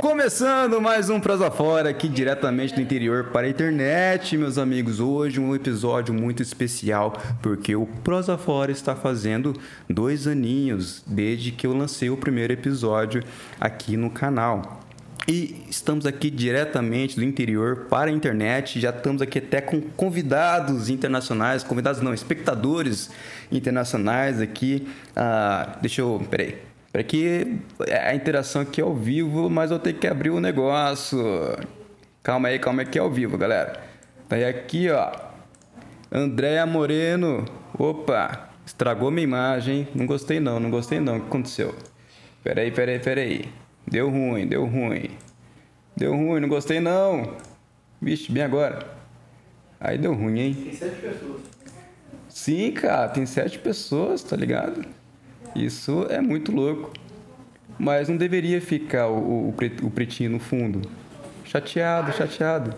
Começando mais um Prosa Fora aqui diretamente do interior para a internet, meus amigos. Hoje um episódio muito especial porque o Prosa Fora está fazendo dois aninhos desde que eu lancei o primeiro episódio aqui no canal. E estamos aqui diretamente do interior para a internet. Já estamos aqui até com convidados internacionais, convidados não, espectadores internacionais aqui. Ah, deixa eu, peraí. Para que a interação aqui é ao vivo, mas eu tenho que abrir o negócio. Calma aí, calma aí que é ao vivo, galera. Daí aqui, ó. Andréa Moreno. Opa, estragou minha imagem. Não gostei não, não gostei não. O que aconteceu? Peraí, peraí, peraí. Deu ruim, deu ruim. Deu ruim, não gostei não. Vixe, bem agora. Aí deu ruim, hein? Tem sete pessoas. Sim, cara, tem sete pessoas, tá ligado? Isso é muito louco. Mas não deveria ficar o, o, pretinho no fundo. Chateado, chateado.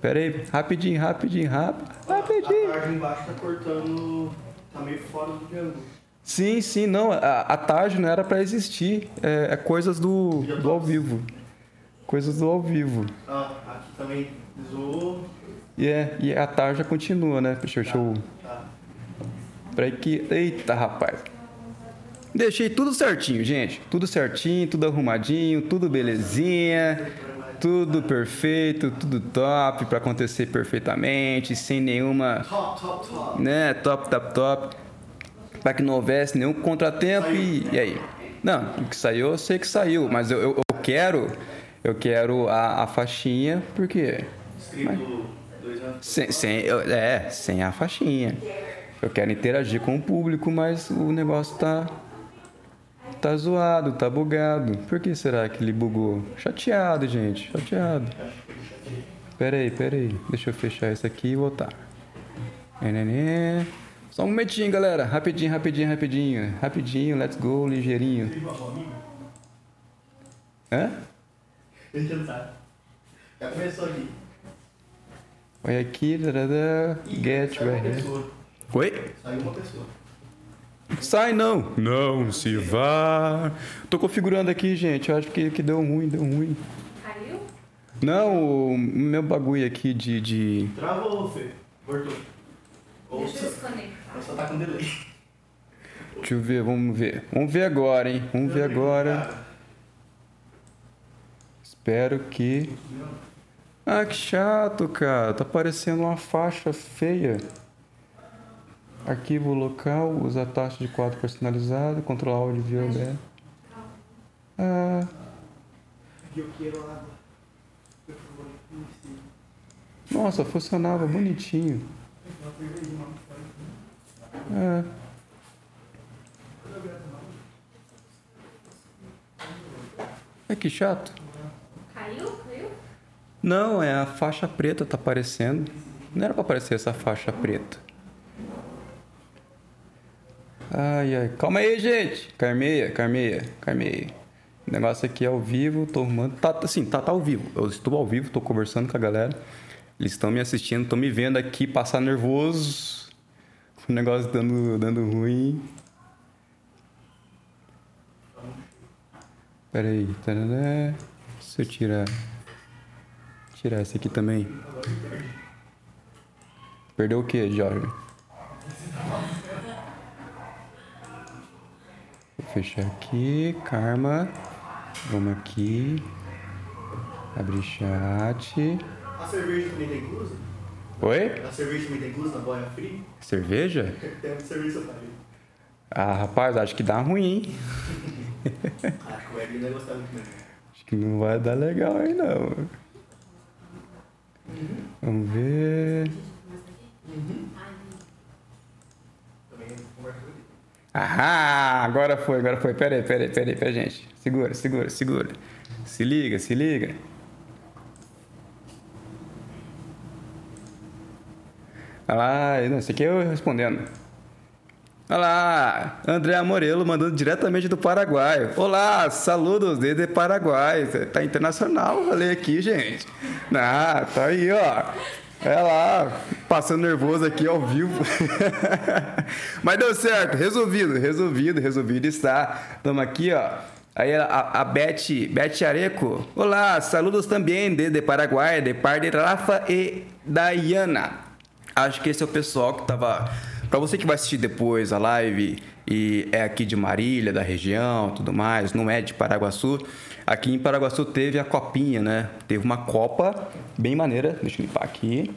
Pera aí, rapidinho, rapidinho, rápido, rapidinho. A tarde embaixo tá cortando. tá meio fora do triângulo. Sim, sim, não, a, a tarde não era para existir. É, é, coisas do, do ao vivo. Coisas do ao vivo. Ah, aqui também zoou. E, é, e a tarja continua, né? Deixa, deixa eu. Pra que. Eita, rapaz. Deixei tudo certinho, gente. Tudo certinho, tudo arrumadinho, tudo belezinha, tudo perfeito, tudo top para acontecer perfeitamente, sem nenhuma, Top, top, top. né, top, top, top, para que não houvesse nenhum contratempo e, e aí. Não, o que saiu, eu sei que saiu, mas eu, eu, eu quero, eu quero a, a faixinha, porque Escrito dois anos. sem, sem, eu- é, sem a faixinha. Eu quero interagir com o público, mas o negócio tá. Tá zoado, tá bugado. Por que será que ele bugou? Chateado, gente, chateado. Pera aí, pera aí. Deixa eu fechar isso aqui e voltar. Só um momentinho, galera. Rapidinho, rapidinho, rapidinho. Rapidinho, let's go, ligeirinho. Hã? Deixa eu. Já começou aqui. Olha aqui, get right here. Oi? Saiu uma pessoa. Sai não! Não se vá! Tô configurando aqui, gente. Eu acho que, que deu ruim, deu ruim. Caiu? Não, o meu bagulho aqui de. de... Travou, Fê. Voltou. Ou Deixa eu desconectar. ou só tá com delay. Deixa eu ver, vamos ver. Vamos ver agora, hein? Vamos ver agora. Espero que. Ah, que chato, cara. Tá parecendo uma faixa feia. Arquivo local, usa taxa de quadro personalizado, controlar áudio via OBS. Ah, Eu quero água. Por favor, nossa, funcionava bonitinho. É. É que chato. Caiu? Caiu? Não, é a faixa preta tá aparecendo. Não era pra aparecer essa faixa preta. Ai, ai. Calma aí, gente. Carmeia, Carmeia, Carmeia. O negócio aqui é ao vivo, tô arrumando. Tá, assim, tá, tá ao vivo. Eu estou ao vivo, tô conversando com a galera. Eles estão me assistindo, estão me vendo aqui passar nervoso. O negócio dando, dando ruim. Pera aí. tarará. Se eu tirar. Tirar esse aqui também. Perdeu o que, Jorge? Fechar aqui. Karma. Vamos aqui. Abrir chat. A cerveja também tá inclusa? Oi? A cerveja também tá inclusa na boia free? Cerveja? Tem cerveja pra ele. Ah, rapaz, acho que dá ruim, hein? Acho que o Edwin não vai gostar muito mesmo. Acho que não vai dar legal aí, não. Vamos ver. Também conversa com ele. Ah, agora foi, agora foi. Pera aí, pera aí, pera aí, pera aí, gente. Segura, segura, segura. Se liga, se liga. Olha lá, não, aqui é eu respondendo. Olha lá, André Morelo mandando diretamente do Paraguai. Olá, saludos desde Paraguai. Tá internacional, falei aqui, gente. Ah, tá aí, ó. É lá, passando nervoso aqui ao vivo. Mas deu certo, resolvido, resolvido, resolvido está. Estamos aqui, ó. Aí a, a Beth, Beth Areco, olá, saludos também desde Paraguai, de parte de Rafa e Dayana. Acho que esse é o pessoal que tava. Pra você que vai assistir depois a live e é aqui de Marília, da região, tudo mais, não é de Paraguaçu. Aqui em Paraguaçu teve a copinha, né? Teve uma copa bem maneira, deixa eu limpar aqui.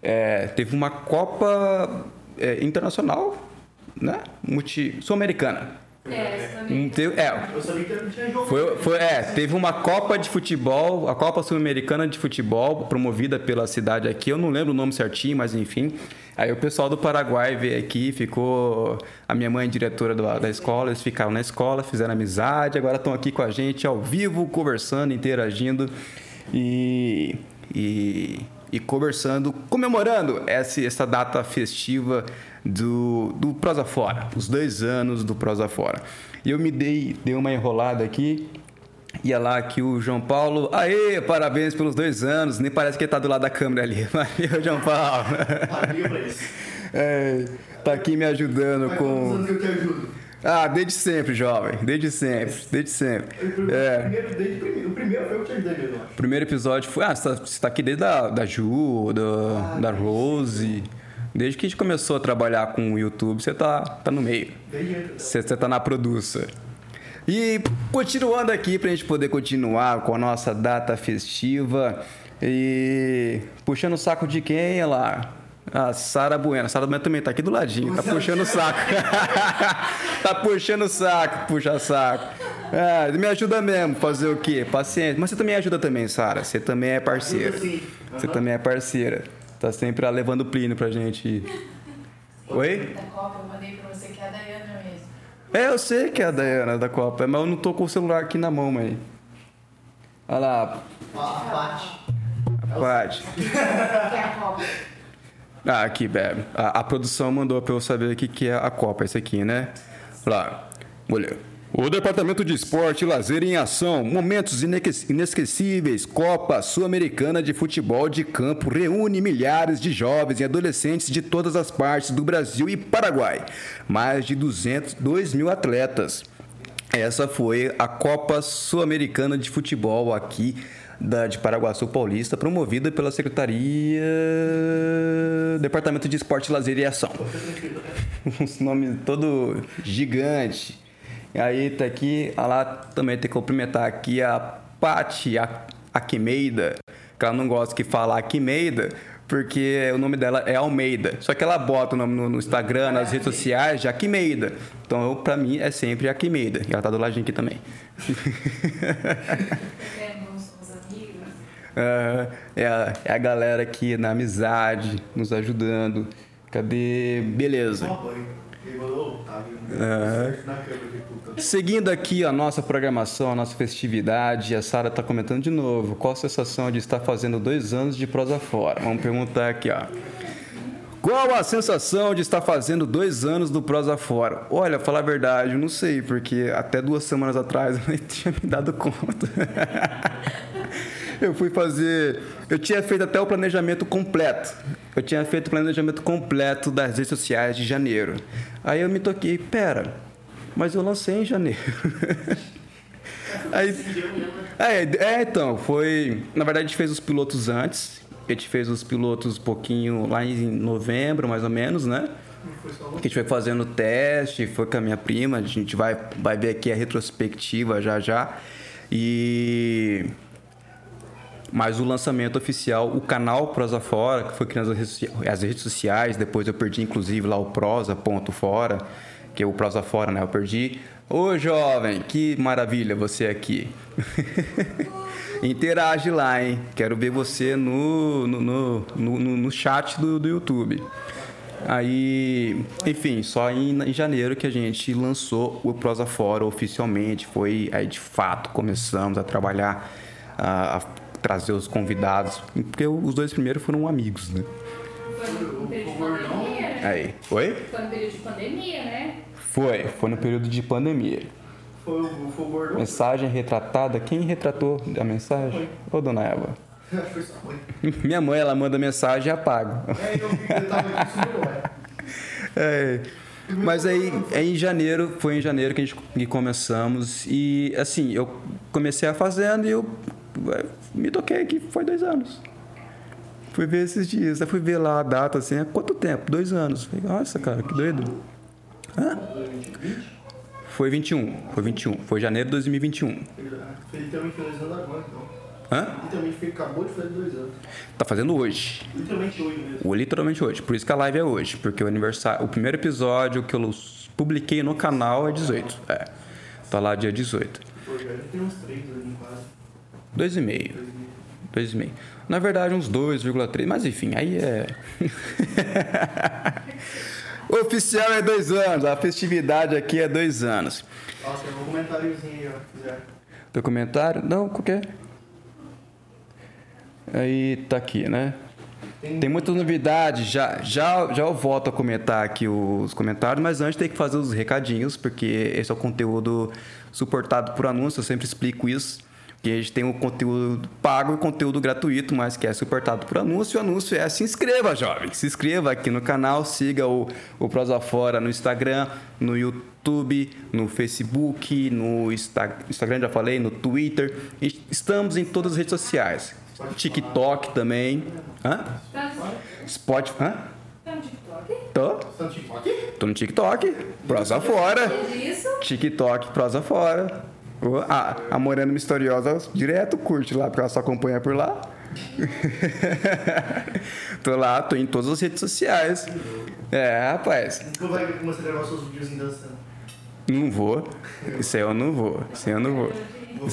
É, teve uma copa é, internacional, né? Sul-americana. É, isso também. teve- é, Eu sabia que não tinha jogo. foi, foi- é, teve uma Copa de Futebol, a Copa Sul-Americana de Futebol, promovida pela cidade aqui. Eu não lembro o nome certinho, mas enfim. Aí o pessoal do Paraguai veio aqui, ficou. A minha mãe, diretora do- da escola, eles ficaram na escola, fizeram amizade, agora estão aqui com a gente ao vivo, conversando, interagindo e. e e conversando, comemorando essa, essa data festiva do, do Prosa Fora, os dois anos do Prosa Fora. E eu me dei, dei uma enrolada aqui, ia lá que o João Paulo, aê, parabéns pelos dois anos, nem parece que ele tá do lado da câmera ali. Valeu, João Paulo. Isso. É, tá aqui me ajudando quantos com... anos que eu te ajudo? Ah, desde sempre, jovem, desde sempre, desde sempre. É. Primeiro, desde o primeiro. O foi eu que. O primeiro episódio foi. Ah, você tá, você tá aqui desde a, da Ju, da, da Rose. Desde que a gente começou a trabalhar com o YouTube, você tá, tá no meio. Desde. Você, você tá na produça. E continuando aqui pra gente poder continuar com a nossa data festiva. E puxando o saco de quem, é lá? A Sara Bueno. A Sara Bueno também tá aqui do ladinho, tá puxando o saco. tá puxando o saco, puxa saco. Ah, me ajuda mesmo, fazer o quê? Paciência. Mas você também ajuda também, Sara. Você também é parceira. Você também é parceira. Tá sempre lá levando plino pra gente. Oi? Da Copa, eu mandei pra você que é a Dayana mesmo. É, eu sei que é a Dayana da Copa, mas eu não tô com o celular aqui na mão, mãe. Olha lá, A a Paty. a Paty. Que é a Copa. Ah, aqui, bebe. A, a produção mandou pra eu saber o que, é a Copa, esse aqui, né? Lá. Olha. O Departamento de Esporte e Lazer em Ação, momentos inesquecíveis, Copa Sul-Americana de Futebol de Campo reúne milhares de jovens e adolescentes de todas as partes do Brasil e Paraguai. Mais de 200, 2 mil atletas. Essa foi a Copa Sul-Americana de Futebol aqui da, de Paraguaçu Paulista, promovida pela Secretaria Departamento de Esporte, Lazer e Ação. Um nome todo gigante. E aí tá aqui, ah lá também tem que cumprimentar aqui a Pati Aquimeida, que ela não gosta que fala Aquimeida, porque o nome dela é Almeida. Só que ela bota o nome no, no Instagram, nas redes sociais de Aquimeida. Então, pra mim, é sempre Aquimeida. E ela tá do ladinho aqui também. É, a, é a galera aqui na amizade, nos ajudando. Cadê? Beleza. Puta. Seguindo aqui a nossa programação, a nossa festividade, a Sara está comentando de novo. Qual a sensação de estar fazendo dois anos de prosa fora? Vamos perguntar aqui, ó. Qual a sensação de estar fazendo dois anos do Prosa Fora? Olha, falar a verdade, eu não sei, porque até duas semanas atrás eu nem tinha me dado conta. Eu fui fazer. Eu tinha feito até o planejamento completo. Eu tinha feito o planejamento completo das redes sociais de janeiro. Aí eu me toquei, pera, mas eu lancei em janeiro. Aí, é, é, então, foi. Na verdade, a gente fez os pilotos antes. A gente fez os pilotos um pouquinho lá em novembro, mais ou menos, né? Que a gente foi fazendo teste, foi com a minha prima, a gente vai, vai ver aqui a retrospectiva já já. E. Mas o lançamento oficial, o canal Prosa Fora, que foi criando as redes, sociais, depois eu perdi inclusive lá o Prosa.fora, que é o Prosa Fora, né? Eu perdi. Ô jovem, que maravilha você aqui. Interage lá, hein? Quero ver você no, no, no, no- no chat do, do YouTube. Aí, enfim, só em, em janeiro que a gente lançou o Prosa Fora oficialmente. Foi aí de fato começamos a trabalhar, a, a trazer os convidados, porque os dois primeiros foram amigos, né? Foi no período de pandemia? Aí, foi? Foi no período de pandemia, né? Foi, foi no período de pandemia. Foi o, foi o gordão? Mensagem retratada, quem retratou a mensagem? Ô, dona Eva. Acho que foi sua mãe. Minha mãe, ela manda mensagem e apaga. É, eu tava ué. É, Mas aí, é em janeiro, foi em janeiro que a gente que começamos. E assim, eu comecei a fazendo e eu me toquei que foi dois anos. Fui ver esses dias, aí fui ver lá a data assim, há quanto tempo? Dois anos. Falei, nossa, cara, que doido. Hã? Foi 21, foi 21, foi janeiro de 2021. Ele também fez dois anos agora, então. Hã? Literalmente foi, acabou de fazer dois anos. Tá fazendo hoje. Literalmente hoje mesmo. O- Literalmente hoje. Por isso que a live é hoje. Porque o aniversário. O primeiro episódio que eu publiquei no canal é 18. É. Tá lá dia 18. Pô, já tem uns três anos quase. Dois e meio. Dois e meio. Na verdade, uns 2,3. Mas enfim, aí é. o oficial é dois anos. A festividade aqui é dois anos. Nossa, tem um comentáriozinho aí, ó, quiser. Documentário? Não, qualquer. Aí tá aqui, né? Tem muitas novidades, já, já, já eu volto a comentar aqui os comentários, mas antes tem que fazer os recadinhos, porque esse é o conteúdo suportado por anúncio, eu sempre explico isso. Que a gente tem o conteúdo pago e o conteúdo gratuito, mas que é suportado por anúncio. O anúncio é se inscreva, jovem. Se inscreva aqui no canal, siga o, o Prosa Fora no Instagram, no YouTube, no Facebook, no Insta- Instagram, já falei, no Twitter. Estamos em todas as redes sociais. TikTok também. Hã? Spotify. Hã? no TikTok? Tô. No TikTok? Tô no TikTok. Prosa Fora. TikTok, prosa fora. A, a Morena Misteriosa direto curte lá, porque ela só acompanha por lá. tô lá, tô em todas as redes sociais. É, rapaz, Tu vai começar a gravar seus vídeos em dançando. não vou. Isso aí eu não vou. Isso aí eu não vou. Vou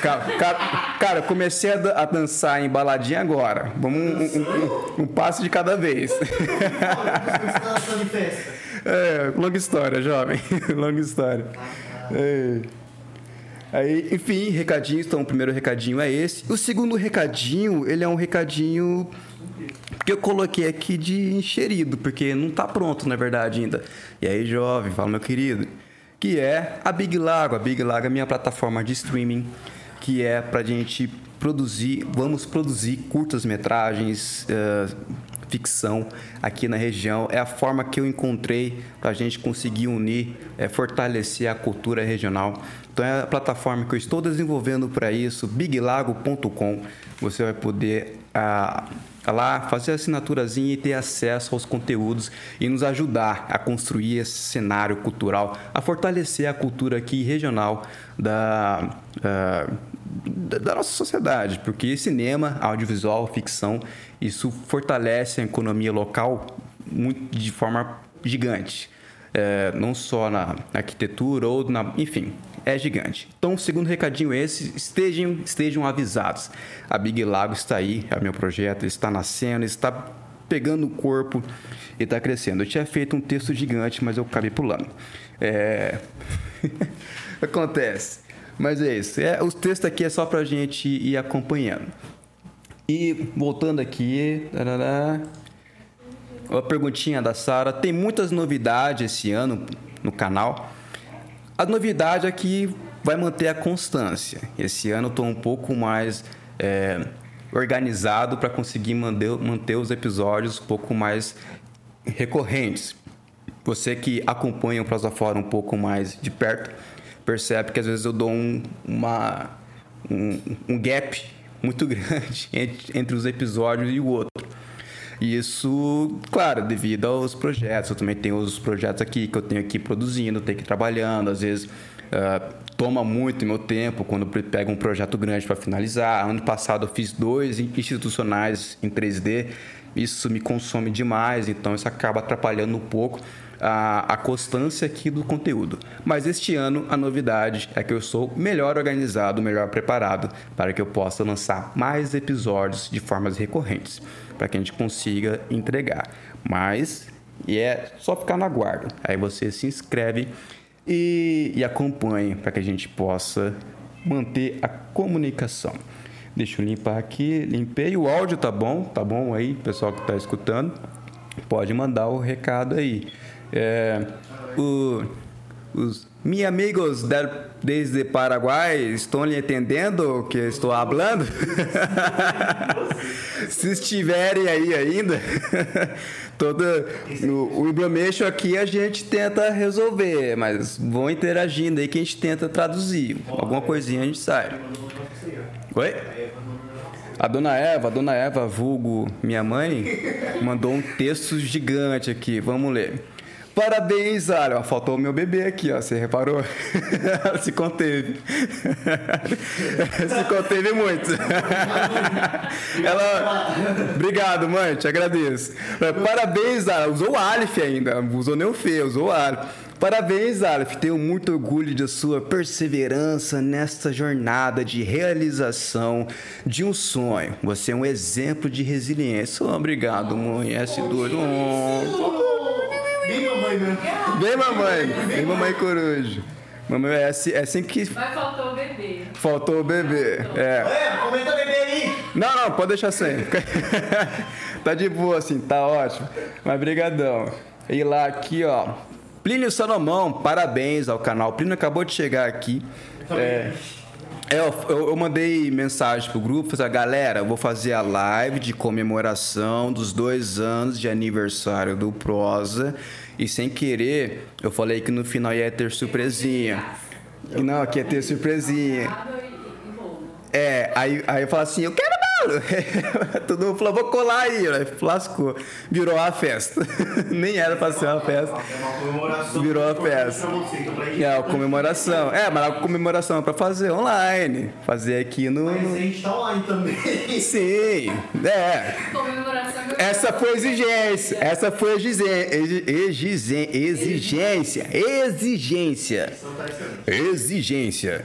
cara, cara, comecei a, da- a dançar em baladinha agora. Vamos um, um- um- um passo de cada vez. Tá dançando em festa. É, longa história, jovem. longa história. É. Aí, enfim, recadinhos. Então, o primeiro recadinho é esse. O segundo recadinho, ele é um recadinho que eu coloquei aqui de encherido, porque não tá pronto, na verdade, ainda. E aí, jovem, fala, meu querido. Que é a Big Lago. A Big Lago é minha plataforma de streaming, que é pra gente produzir, vamos produzir curtas-metragens, eh, ficção aqui na região. É a forma que eu encontrei para a gente conseguir unir, eh, fortalecer a cultura regional. Então é a plataforma que eu estou desenvolvendo para isso, biglago.com. Você vai poder ah, lá fazer a assinaturazinha e ter acesso aos conteúdos e nos ajudar a construir esse cenário cultural, a fortalecer a cultura aqui regional da, da da nossa sociedade, porque cinema, audiovisual, ficção, isso fortalece a economia local muito, de forma gigante. É, não só na arquitetura ou na. Enfim, é gigante. Então, segundo recadinho esse: estejam, estejam avisados. A Big Lago está aí, é o meu projeto, está nascendo, está pegando o corpo e está crescendo. Eu tinha feito um texto gigante, mas eu acabei pulando. É... Acontece. Mas é isso. É, os textos aqui é só pra gente ir acompanhando. E voltando aqui. tarará, uma perguntinha da Sara. Tem muitas novidades esse ano no canal. A novidade é que vai manter a constância. Esse ano eu estou um pouco mais é, organizado para conseguir manter, manter os episódios um pouco mais recorrentes. Você que acompanha o Prosa Fora um pouco mais de perto, percebe que às vezes eu dou um, uma, um, um gap muito grande entre, entre os episódios e o outro. Isso, claro, devido aos projetos. Eu também tenho os projetos aqui que eu tenho aqui produzindo, tenho que ir trabalhando. Às vezes ah, toma muito meu tempo quando pego um projeto grande para finalizar. Ano passado eu fiz dois institucionais em 3D. Isso me consome demais, então isso acaba atrapalhando um pouco a, a constância aqui do conteúdo. Mas este ano a novidade é que eu sou melhor organizado, melhor preparado para que eu possa lançar mais episódios de formas recorrentes, para que a gente consiga entregar. Mas e é só ficar no aguardo. Aí você se inscreve e, e acompanhe para que a gente possa manter a comunicação. Deixa eu limpar aqui, limpei. O áudio tá bom, tá bom aí, pessoal que está escutando. Pode mandar o recado aí. É, o- os, Meus amigos del- desde Paraguai, estão entendendo o que estou falando? Se estiverem aí ainda, toda o, o Ibrameixo aqui a gente tenta resolver, mas vão interagindo aí que a gente tenta traduzir. Alguma coisinha a gente sai. Oi? A dona Eva, a dona Eva, vulgo minha mãe, mandou um texto gigante aqui. Vamos ler. Parabéns, Alan. Ó, Faltou o meu bebê aqui, ó. Você reparou? Se conteve. Se conteve muito. Ela. Obrigado, mãe. Te agradeço. Parabéns, Alan. Usou o Aleph ainda. Usou nem o Fê, usou Aleph. Parabéns, Aleph. Tenho muito orgulho da sua perseverança nesta jornada de realização de um sonho. Você é um exemplo de resiliência. Obrigado, mãe. S2. Oh. Bem mamãe mesmo. Vem, mamãe. Vem, mamãe coruja. Mamãe é assim, é assim que Mas faltou o bebê. faltou o bebê. É. É, comenta bebê aí. Não, não, pode deixar sem. tá de boa assim, tá ótimo. Mas brigadão. E lá aqui, ó. Plínio Salomão, parabéns ao canal. Plínio acabou de chegar aqui. É, é, eu, eu- eu mandei mensagem pro grupo, falei, galera, eu vou fazer a live de comemoração dos dois anos de aniversário do Prosa. E sem querer, eu falei que no final ia ter surpresinha. Não, que ia ter surpresinha. É, aí, aí eu falo assim, eu quero bolo. Todo mundo falou, vou colar aí. Aí lascou. Virou uma festa. Nem era pra ser uma festa. É uma comemoração. Virou a festa. É, a comemoração. É, mas a comemoração é pra fazer online. Fazer aqui no... Mas a gente tá online também. Sim, é. Comemoração. Essa foi a exigência. Essa foi a exigência. Exigência. Exigência. Exigência. Tá excelente. Exigência.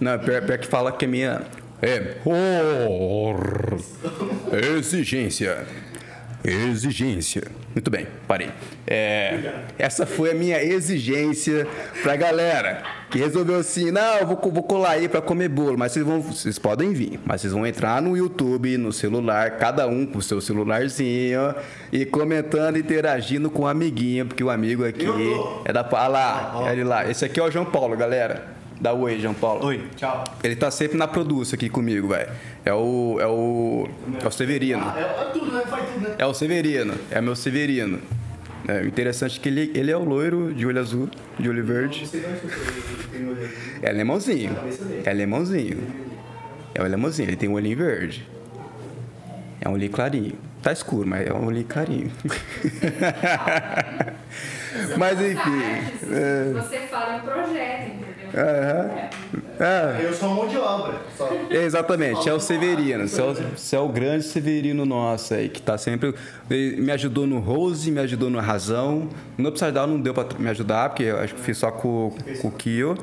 Não, pior, pior que fala que é minha. É. Or. Exigência. Exigência. Muito bem, parei. É, essa foi a minha exigência pra galera que resolveu assim: não, eu vou, vou colar aí pra comer bolo, mas vocês, vão, vocês podem vir, mas vocês vão entrar no YouTube, no celular, cada um com o seu celularzinho e comentando, interagindo com o amiguinho, porque o amigo aqui é da. Ah lá, é ele lá. Esse aqui é o João Paulo, galera. Dá oi, João Paulo. Oi, tchau. Ele tá sempre na produção aqui comigo, velho. É o. É o. É o Severino. Ah, é, é tudo, né? Faz tudo, né? É o Severino. É meu Severino. É o interessante é que ele, ele é o loiro de olho azul, de olho verde. Você não escutou ele tem olho azul. É alemãozinho. É alemãozinho. É o alemãozinho. Ele tem um olhinho verde. É um olhinho clarinho. Tá escuro, mas é um olhinho clarinho. mas enfim. é, Você fala em projeto, entendeu? Aham. É. Eu sou mão de obra. Só. Exatamente, é o Severino. Você é o, você é o grande Severino nosso aí, que tá sempre. Me ajudou no Rose, me ajudou no Razão. No Upside não deu pra me ajudar, porque eu acho que fiz só com, com o Kio.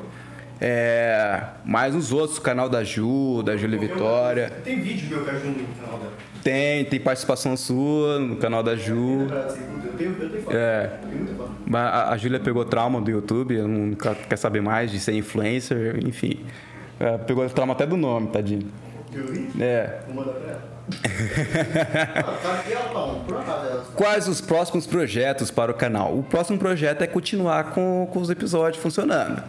É, mas os outros, o canal da Ju, da Júlia Vitória. Tem vídeo meu que ajuda no canal dela. Tem, tem participação sua no canal da Ju. Eu tenho, eu tenho foto. É. Mas A, a Júlia pegou trauma do YouTube, ela não quer saber mais de ser influencer, enfim. É, pegou trauma até do nome, tadinho. É. Quais os próximos projetos para o canal? O próximo projeto é continuar com, com os episódios funcionando.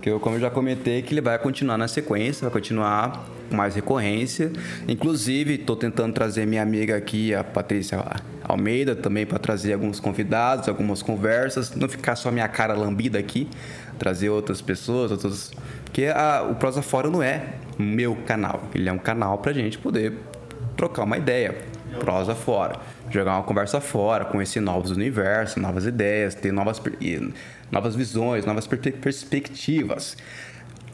Que eu, como eu já comentei, que ele vai continuar na sequência, vai continuar com mais recorrência. Inclusive, estou tentando trazer minha amiga aqui, a Patrícia Almeida, também para trazer alguns convidados, algumas conversas. Não ficar só minha cara lambida aqui, trazer outras pessoas, outros. Porque a, o Prosa Fora não é meu canal, ele é um canal para gente poder trocar uma ideia, prosa fora, jogar uma conversa fora, conhecer novos universos, novas ideias, ter novas, novas visões, novas per- perspectivas.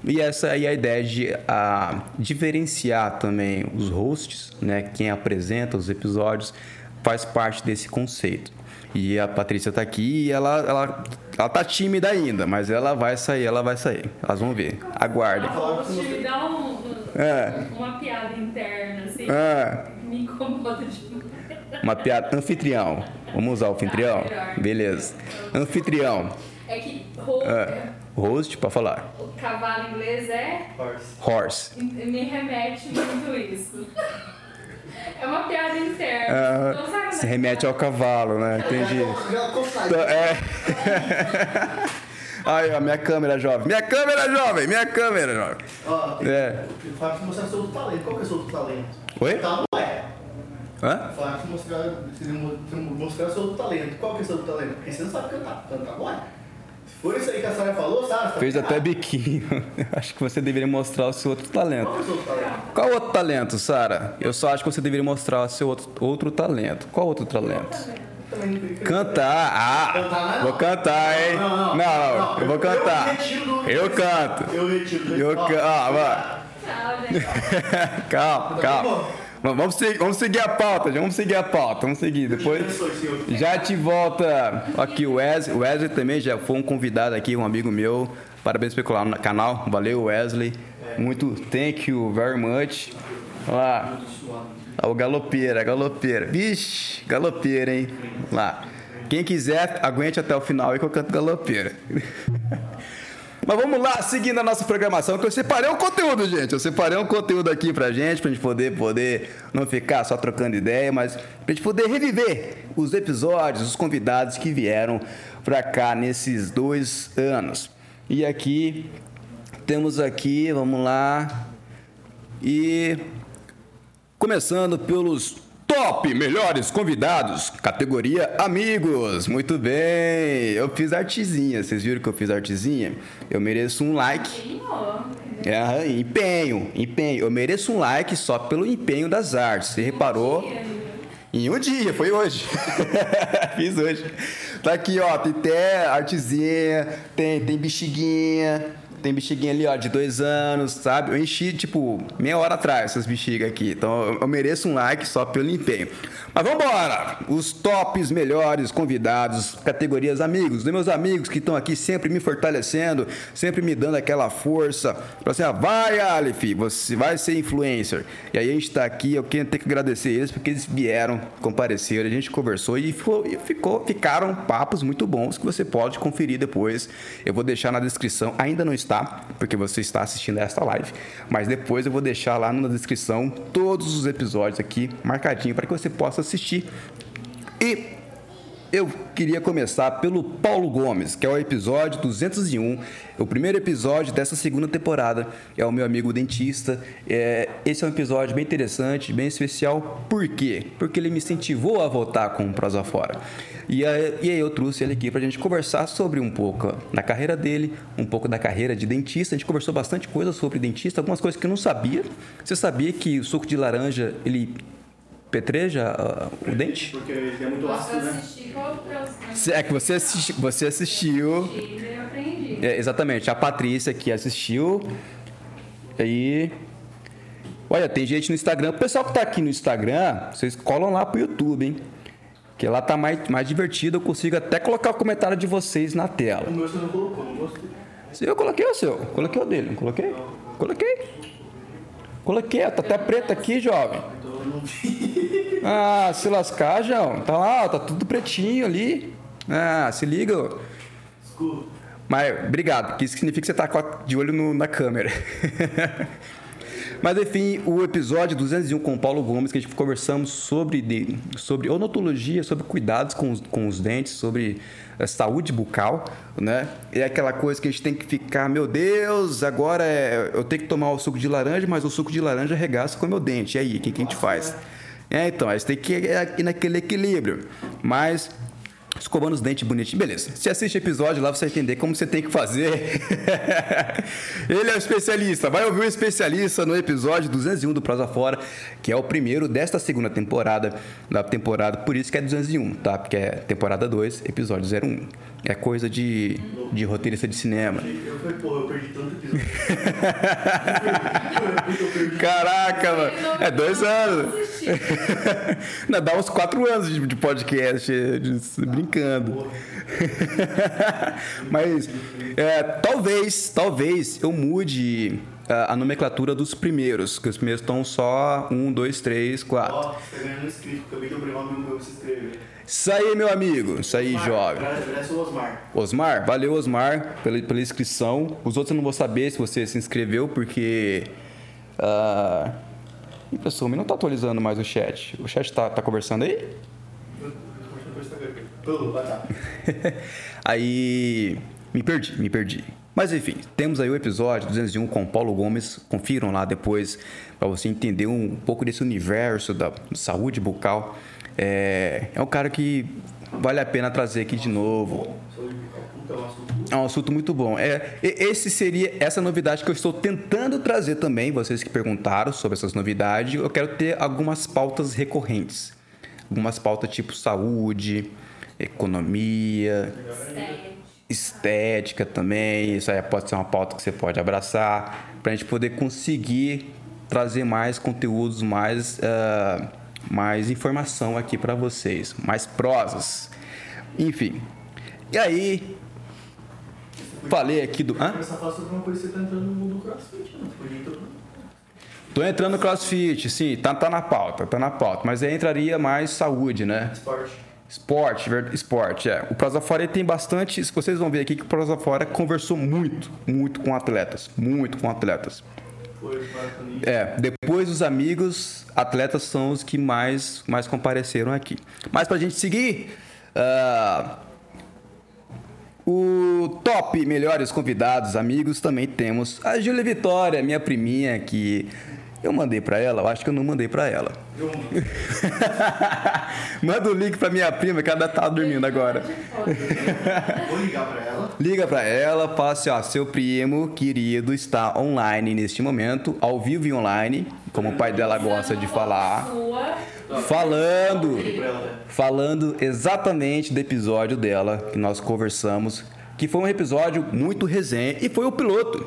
E essa aí é a ideia de a, diferenciar também os hosts, né, quem apresenta os episódios, faz parte desse conceito. E a Patrícia tá aqui e ela, ela, ela tá tímida ainda, mas ela vai sair, ela vai sair. Elas vão ver. Aguardem. A host me dá um, É. uma piada interna, assim, É. me incomoda demais. Uma piada. Anfitrião. Vamos usar o anfitrião? melhor. Beleza. Anfitrião. É que ho- É. Host pra falar. o cavalo inglês é. Horse. Horse. Me remete muito isso. É uma piada interna. Então, sabe, se remete ao cavalo, né? Entendi. Coçadinha. Então, é. Aí, ó, minha câmera, jovem. Minha câmera, jovem. Minha câmera, jovem. Ó, tem É. Fábio mostrar seu outro talento. Qual que é o seu outro talento? Oi? Tá, não é. Hã? O Fábio mostrar, mostrar seu outro talento. Qual que é o seu outro talento? Porque você não sabe cantar. Cantar não é. For isso aí que a Sara falou, Sara, você tá Fez até biquinho. Acho que você deveria mostrar o seu outro talento. Qual é o seu outro talento? Qual outro talento, Sara? Eu só acho que você deveria mostrar o seu outro, outro talento. Qual outro talento? Não Cantar. Ah, Cantar não. vou cantar, hein? Não, não, não, eu vou cantar. Eu Eu canto. Eu retiro. Eu Ó, canto. Ah, vai. Calma, Tá calma. Vamos seguir, vamos seguir a pauta, já vamos seguir a pauta, vamos seguir. Depois Senhor. já te volta aqui o Wesley. O Wesley também já foi um convidado aqui, um amigo meu. Parabéns no canal. Valeu, Wesley. Muito thank you very much. Olha lá. O galopeira, galopeira. Vixe, galopeira, hein? Lá. Quem quiser, aguente até o final aí que eu canto galopeira. Mas vamos lá, seguindo a nossa programação, que eu separei um conteúdo, gente. Eu separei um conteúdo aqui pra gente, pra gente poder, poder não ficar só trocando ideia, mas pra gente poder reviver os episódios, os convidados que vieram pra cá nesses dois anos. E aqui, temos aqui, vamos lá, e Começando pelos top melhores convidados, categoria amigos. Muito bem, eu fiz artezinha. Vocês viram que eu fiz artezinha? Eu mereço um like. É, empenho, empenho. Eu mereço um like só pelo empenho das artes. Você reparou? Em um dia, foi hoje. Fiz hoje. Tá aqui, ó. Tem até artezinha, tem, tem bexiguinha. Tem bexiguinha ali, ó, de dois anos, sabe? Eu enchi, tipo, meia hora atrás essas bexigas aqui. Então eu- mereço um like só pelo empenho. Mas vambora! Os tops melhores convidados, categorias amigos, dos meus amigos que estão aqui sempre me fortalecendo, sempre me dando aquela força. Pra assim, ah, vai, Aleph, você vai ser influencer. E aí a gente tá aqui, eu quero ter que agradecer eles porque eles vieram, compareceram, a gente conversou e, ficou, e ficou, ficaram papos muito bons que você pode conferir depois. Eu vou deixar na descrição, ainda não está, porque você está assistindo esta live, mas depois eu vou deixar lá na descrição todos os episódios aqui marcadinho para que você possa assistir. E eu queria começar pelo Paulo Gomes, que é o episódio 201, o primeiro episódio dessa segunda temporada. É o meu amigo dentista. É, esse é um episódio bem interessante, bem especial. Por quê? Porque ele me incentivou a voltar com o Prosa Fora. E aí, e aí eu trouxe ele aqui pra gente conversar sobre um pouco da carreira dele, um pouco da carreira de dentista. A gente conversou bastante coisa sobre dentista, algumas coisas que eu não sabia. Você sabia que o suco de laranja, ele petreja ah, o dente? Porque ele é muito ácido, né? Se- É que você, assisti, você assistiu. e eu aprendi. É, exatamente, a Patrícia que assistiu. Aí. Olha, tem gente no Instagram. O pessoal que tá aqui no Instagram, vocês colam lá pro YouTube, hein? Que lá tá mais, mais divertido. Eu consigo até colocar o comentário de vocês na tela. O meu você não colocou, não gostei. Eu coloquei o seu, coloquei o dele, não coloquei? Coloquei. Coloquei, tá até preto aqui, jovem. Então. Ah, se lascar, João. Tá lá, tá tudo pretinho ali. Ah, se liga. Desculpa. Mas obrigado, porque isso significa que você tá de olho no- na câmera. Mas enfim, o episódio 201 com o Paulo Gomes, que a gente conversamos sobre, de- sobre odontologia, sobre cuidados com os, com os dentes, sobre a saúde bucal, né? É aquela coisa que a gente tem que ficar, meu Deus, agora é- eu tenho que tomar o suco de laranja, mas o suco de laranja regaça com o meu dente. E aí, o que, que a gente faz? É, então, aí você tem que ir naquele equilíbrio. Mas escovando os dentes bonitinho. Beleza. Se assiste o episódio lá, você vai entender como você tem que fazer. Ele é o especialista. Vai ouvir o especialista no episódio 201 do Prosa Fora, que é o primeiro desta segunda temporada, da temporada, por isso que é 201, tá? Porque é temporada 2, episódio 01. É coisa de, de roteirista de cinema. Eu falei, porra, eu perdi tanto episódio. Caraca, mano. É dois anos. Não, dá uns quatro anos de, de podcast, de- brincando. Mas é, talvez, talvez eu mude a, nomenclatura dos primeiros, que os primeiros estão só um, dois, três, quatro. Ó, você tá ganhando inscrito. Acabei de obrigar o meu se inscrever. Isso aí, meu amigo. Isso aí, jovem. Agradece o Osmar. Osmar, valeu, Osmar, pela, pela inscrição. Os outros eu não vou saber se você se inscreveu, porque. ah, Ih, pessoal, não tá atualizando mais o chat. O chat tá, tá conversando aí? Aí. Me perdi, me perdi. Mas enfim, temos aí o episódio 201 com Paulo Gomes. Confiram lá depois para você entender um pouco desse universo da saúde bucal. É, é um cara que vale a pena trazer aqui de novo. É um assunto muito bom. É, esse seria essa novidade que eu estou tentando trazer também. Vocês que perguntaram sobre essas novidades, eu quero ter algumas pautas recorrentes. Algumas pautas tipo saúde, economia, estética também. Isso aí pode ser uma pauta que você pode abraçar para a gente poder conseguir trazer mais conteúdos, mais, ah, mais informação aqui para vocês, mais prosas. Enfim. E aí, falei aqui do. Hã? No- Tô entrando no CrossFit, sim, tá, tá na pauta, tá na pauta. Mas aí entraria mais saúde, né? Esporte. Esporte, esporte, é. O Prosafora ele tem bastante. Vocês vão ver aqui que o Prosafora conversou muito, muito com atletas. Muito com atletas. É, depois os amigos, atletas são os que mais, mais compareceram aqui. Mas pra gente seguir, ah, o top melhores convidados, amigos, também temos a Júlia Vitória, minha priminha, que eu mandei pra ela, eu acho que eu não mandei pra ela. Eu- Manda o link pra minha prima, que ela tá dormindo agora. Vou ligar pra ela. Liga pra ela, fala assim, ó, seu primo querido está online neste momento, ao vivo e online, como o pai dela gosta de falar, Sua. falando, né? falando exatamente do episódio dela que nós conversamos, que foi um episódio muito resenha e foi o piloto.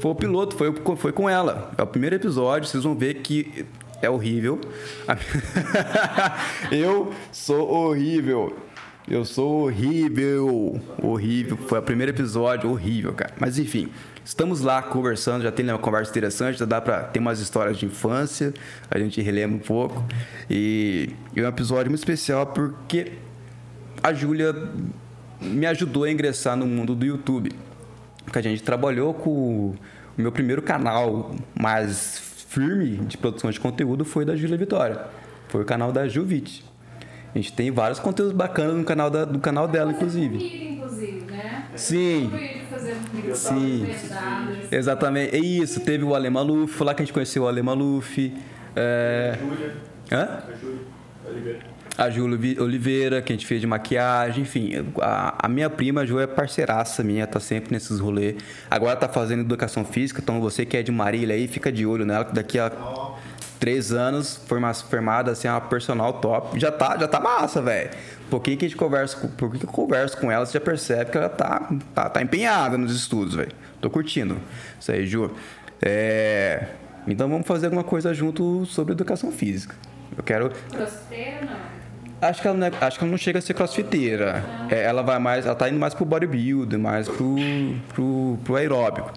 Foi o piloto, foi, foi com ela. É o primeiro episódio, vocês vão ver que é horrível. Eu sou horrível. Eu sou horrível. Horrível. Foi o primeiro episódio, horrível, cara. Mas enfim, estamos lá conversando, já tem uma conversa interessante, já dá pra ter umas histórias de infância, a gente relembra um pouco. E é um episódio muito especial porque a Júlia me ajudou a ingressar no mundo do YouTube. Porque a gente trabalhou com o meu primeiro canal mais firme de produção de conteúdo foi da Júlia Vitória. Foi o canal da Juvite. A gente tem vários conteúdos bacanas no canal da, do canal dela, inclusive. Vídeo, inclusive, né? Sim. Um Sim. Exatamente. É isso. Teve o Ale Maluf, foi lá que a gente conheceu o Ale Maluf. É... Júlia. Hã? A Júlia. Oliveira. A Vi- Oliveira, que a gente fez de maquiagem, enfim. A, a minha prima, a Ju, é parceiraça minha, tá sempre nesses rolês. Agora tá fazendo educação física, então você que é de Marília aí, fica de olho nela, que daqui a três anos, forma- formada, assim, é uma personal top. Já tá, já tá massa, velho. Um pouquinho que a gente conversa, por que eu converso com ela, você já percebe que ela tá, tá, tá empenhada nos estudos, velho. Tô curtindo. Isso aí, Ju. É... Então vamos fazer alguma coisa junto sobre educação física. Eu quero Crossfiteiro, não. Acho que ela não, é- acho que ela não chega a ser crossfiteira. É, ela vai mais, ela tá indo mais pro bodybuilder, mais pro, pro, pro aeróbico.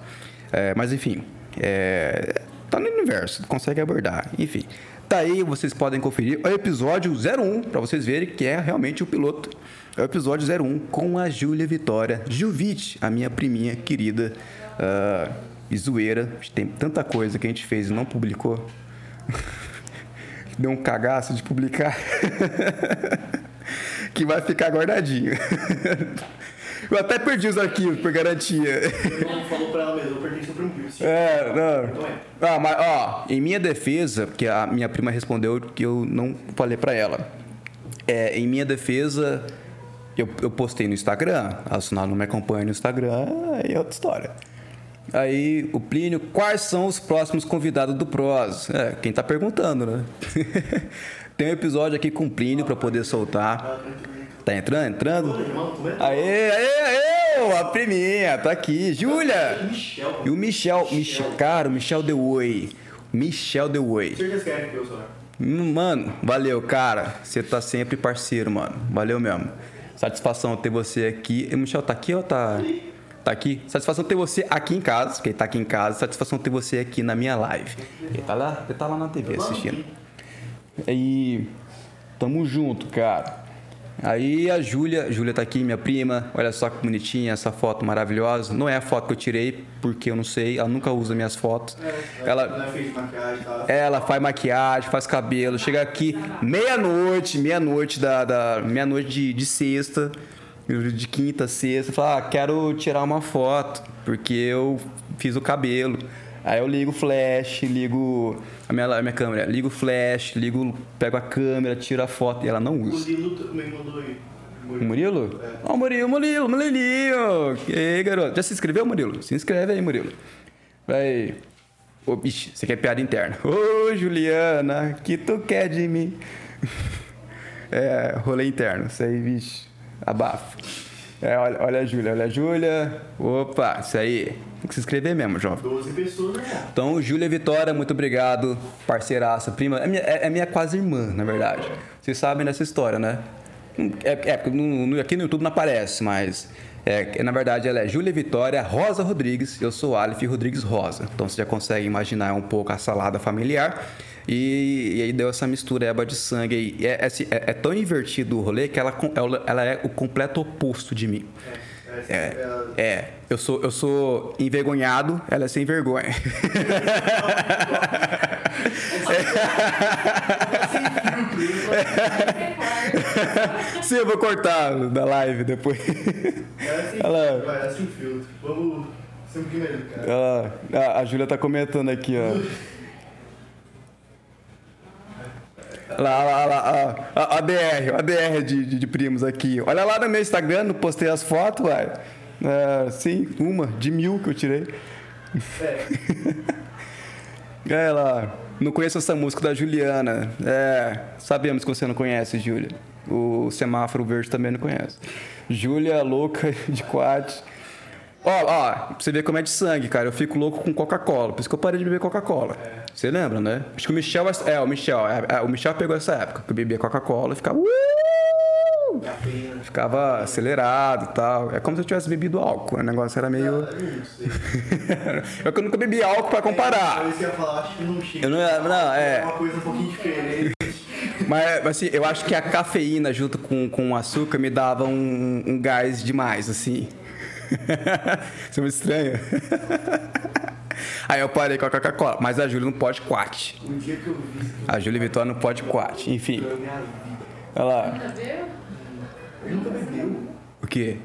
É, mas enfim, é, tá no universo, consegue abordar. Enfim, tá aí, vocês podem conferir o episódio 01 para vocês verem que é realmente o piloto. É o episódio 01 com a Júlia Vitória Juvite, a minha priminha querida ah, e zoeira. Tem tanta coisa que a gente fez e não publicou. Deu um cagaço de publicar. que vai ficar guardadinho. Eu até perdi os arquivos por garantia. não falou pra ela mesmo, eu perdi seu primo. Sim. É, não. Então é. Ah, mas ó, em minha defesa, porque a minha prima respondeu que eu não falei pra ela. É, em minha defesa, eu, eu postei no Instagram. A Sunal não me acompanha no Instagram, aí é outra história. Aí, o Plínio, quais são os próximos convidados do PROS? É, quem tá perguntando, né? Tem um episódio aqui com o Plínio pra poder soltar. Tá entrando? Entrando? Aê, aê, aê! A priminha, tá aqui. Júlia! Michel. E o Michel, Michel, cara, o Michel The Way. Michel The Way. Certeza que é que eu sou. Hum, Mano, valeu, cara. Você tá sempre parceiro, mano. Valeu mesmo. Satisfação ter você aqui. E, Michel, tá aqui ou tá. Tá aqui? Satisfação ter você aqui em casa, ele tá aqui em casa. Satisfação ter você aqui na minha live. Ele tá lá, ele tá lá na TV assistindo. E tamo junto, cara. Aí a Júlia, Júlia tá aqui, minha prima. Olha só que bonitinha essa foto maravilhosa. Não é a foto que eu tirei, porque eu não sei, ela nunca usa minhas fotos. Ela Ela fez maquiagem tal. ela faz maquiagem, faz cabelo, chega aqui meia-noite, meia-noite da, da meia-noite de, de sexta. De quinta, sexta, fala, ah, quero tirar uma foto, porque eu fiz o cabelo. Aí eu ligo o flash, ligo a minha, a minha câmera, ligo o flash, ligo, pego a câmera, tiro a foto e ela não O usa. Lilo também mandou aí. O Murilo? É. Ó, o Murilo, Murilo, Murilinho! E aí, garoto? Já se inscreveu, Murilo? Se inscreve aí, Murilo. Vai. Ô, bicho, você quer piada interna. Ô, Juliana, que tu quer de mim? É, rolê interno. Isso aí, bicho, abafa. É, olha, olha a Júlia, olha a Júlia. Opa, isso aí. Tem que se inscrever mesmo, jovem. 12 pessoas, né? Então, Júlia Vitória, muito obrigado. Parceiraça, prima. É minha, é, é minha quase irmã, na verdade. Vocês sabem dessa história, né? É, é porque no- no- aqui no YouTube não aparece, mas. É, na verdade, ela é Júlia Vitória Rosa Rodrigues. Eu sou Aleph Rodrigues Rosa. Então você já consegue imaginar um pouco a salada familiar. E, e aí deu essa mistura eba de sangue. E é, é, assim, é- é tão invertido o rolê que ela, ela é o completo oposto de mim. É, É, é, eu sou, eu sou envergonhado, ela é sem vergonha. Sim, eu vou cortar da live depois. Olha lá. vai, ela sem filtro. Vamos ser um cara. Ela- a, Júlia tá comentando aqui, ó. Lá, lá, lá, a, a DR, a DR de, de, de primos aqui. Olha lá no meu Instagram, não postei as fotos, vai. É, sim, uma de mil que eu tirei. É, É lá. Não conheço essa música da Juliana. É, sabemos que você não conhece, Júlia. O semáforo verde também não conhece. Júlia, louca de quad. Ó, ó, você ver como é de sangue, cara. Eu fico louco com Coca-Cola. Por isso que eu parei de beber Coca-Cola. Você lembra, né? Acho que o Michel. É, o Michel. é, é, o Michel pegou essa época que eu bebia Coca-Cola e ficava. "Uh!" Cafeína. Ficava acelerado e tal. É como se eu tivesse bebido álcool. O negócio era meio. Sei. É que eu nunca bebi álcool pra comparar. É, eu ia falar, acho que não chega. Eu não- não, é. uma coisa um pouquinho diferente. Mas, assim, eu acho que a cafeína junto com, com o açúcar me dava um, um gás demais, assim. Isso é muito estranho. Aí eu parei com a Coca-Cola. Mas a Júlia não pode quat. Um dia que eu vi isso, A Júlia Vitória não pode quat. Enfim, olha lá. Ele nunca bebeu. O quê?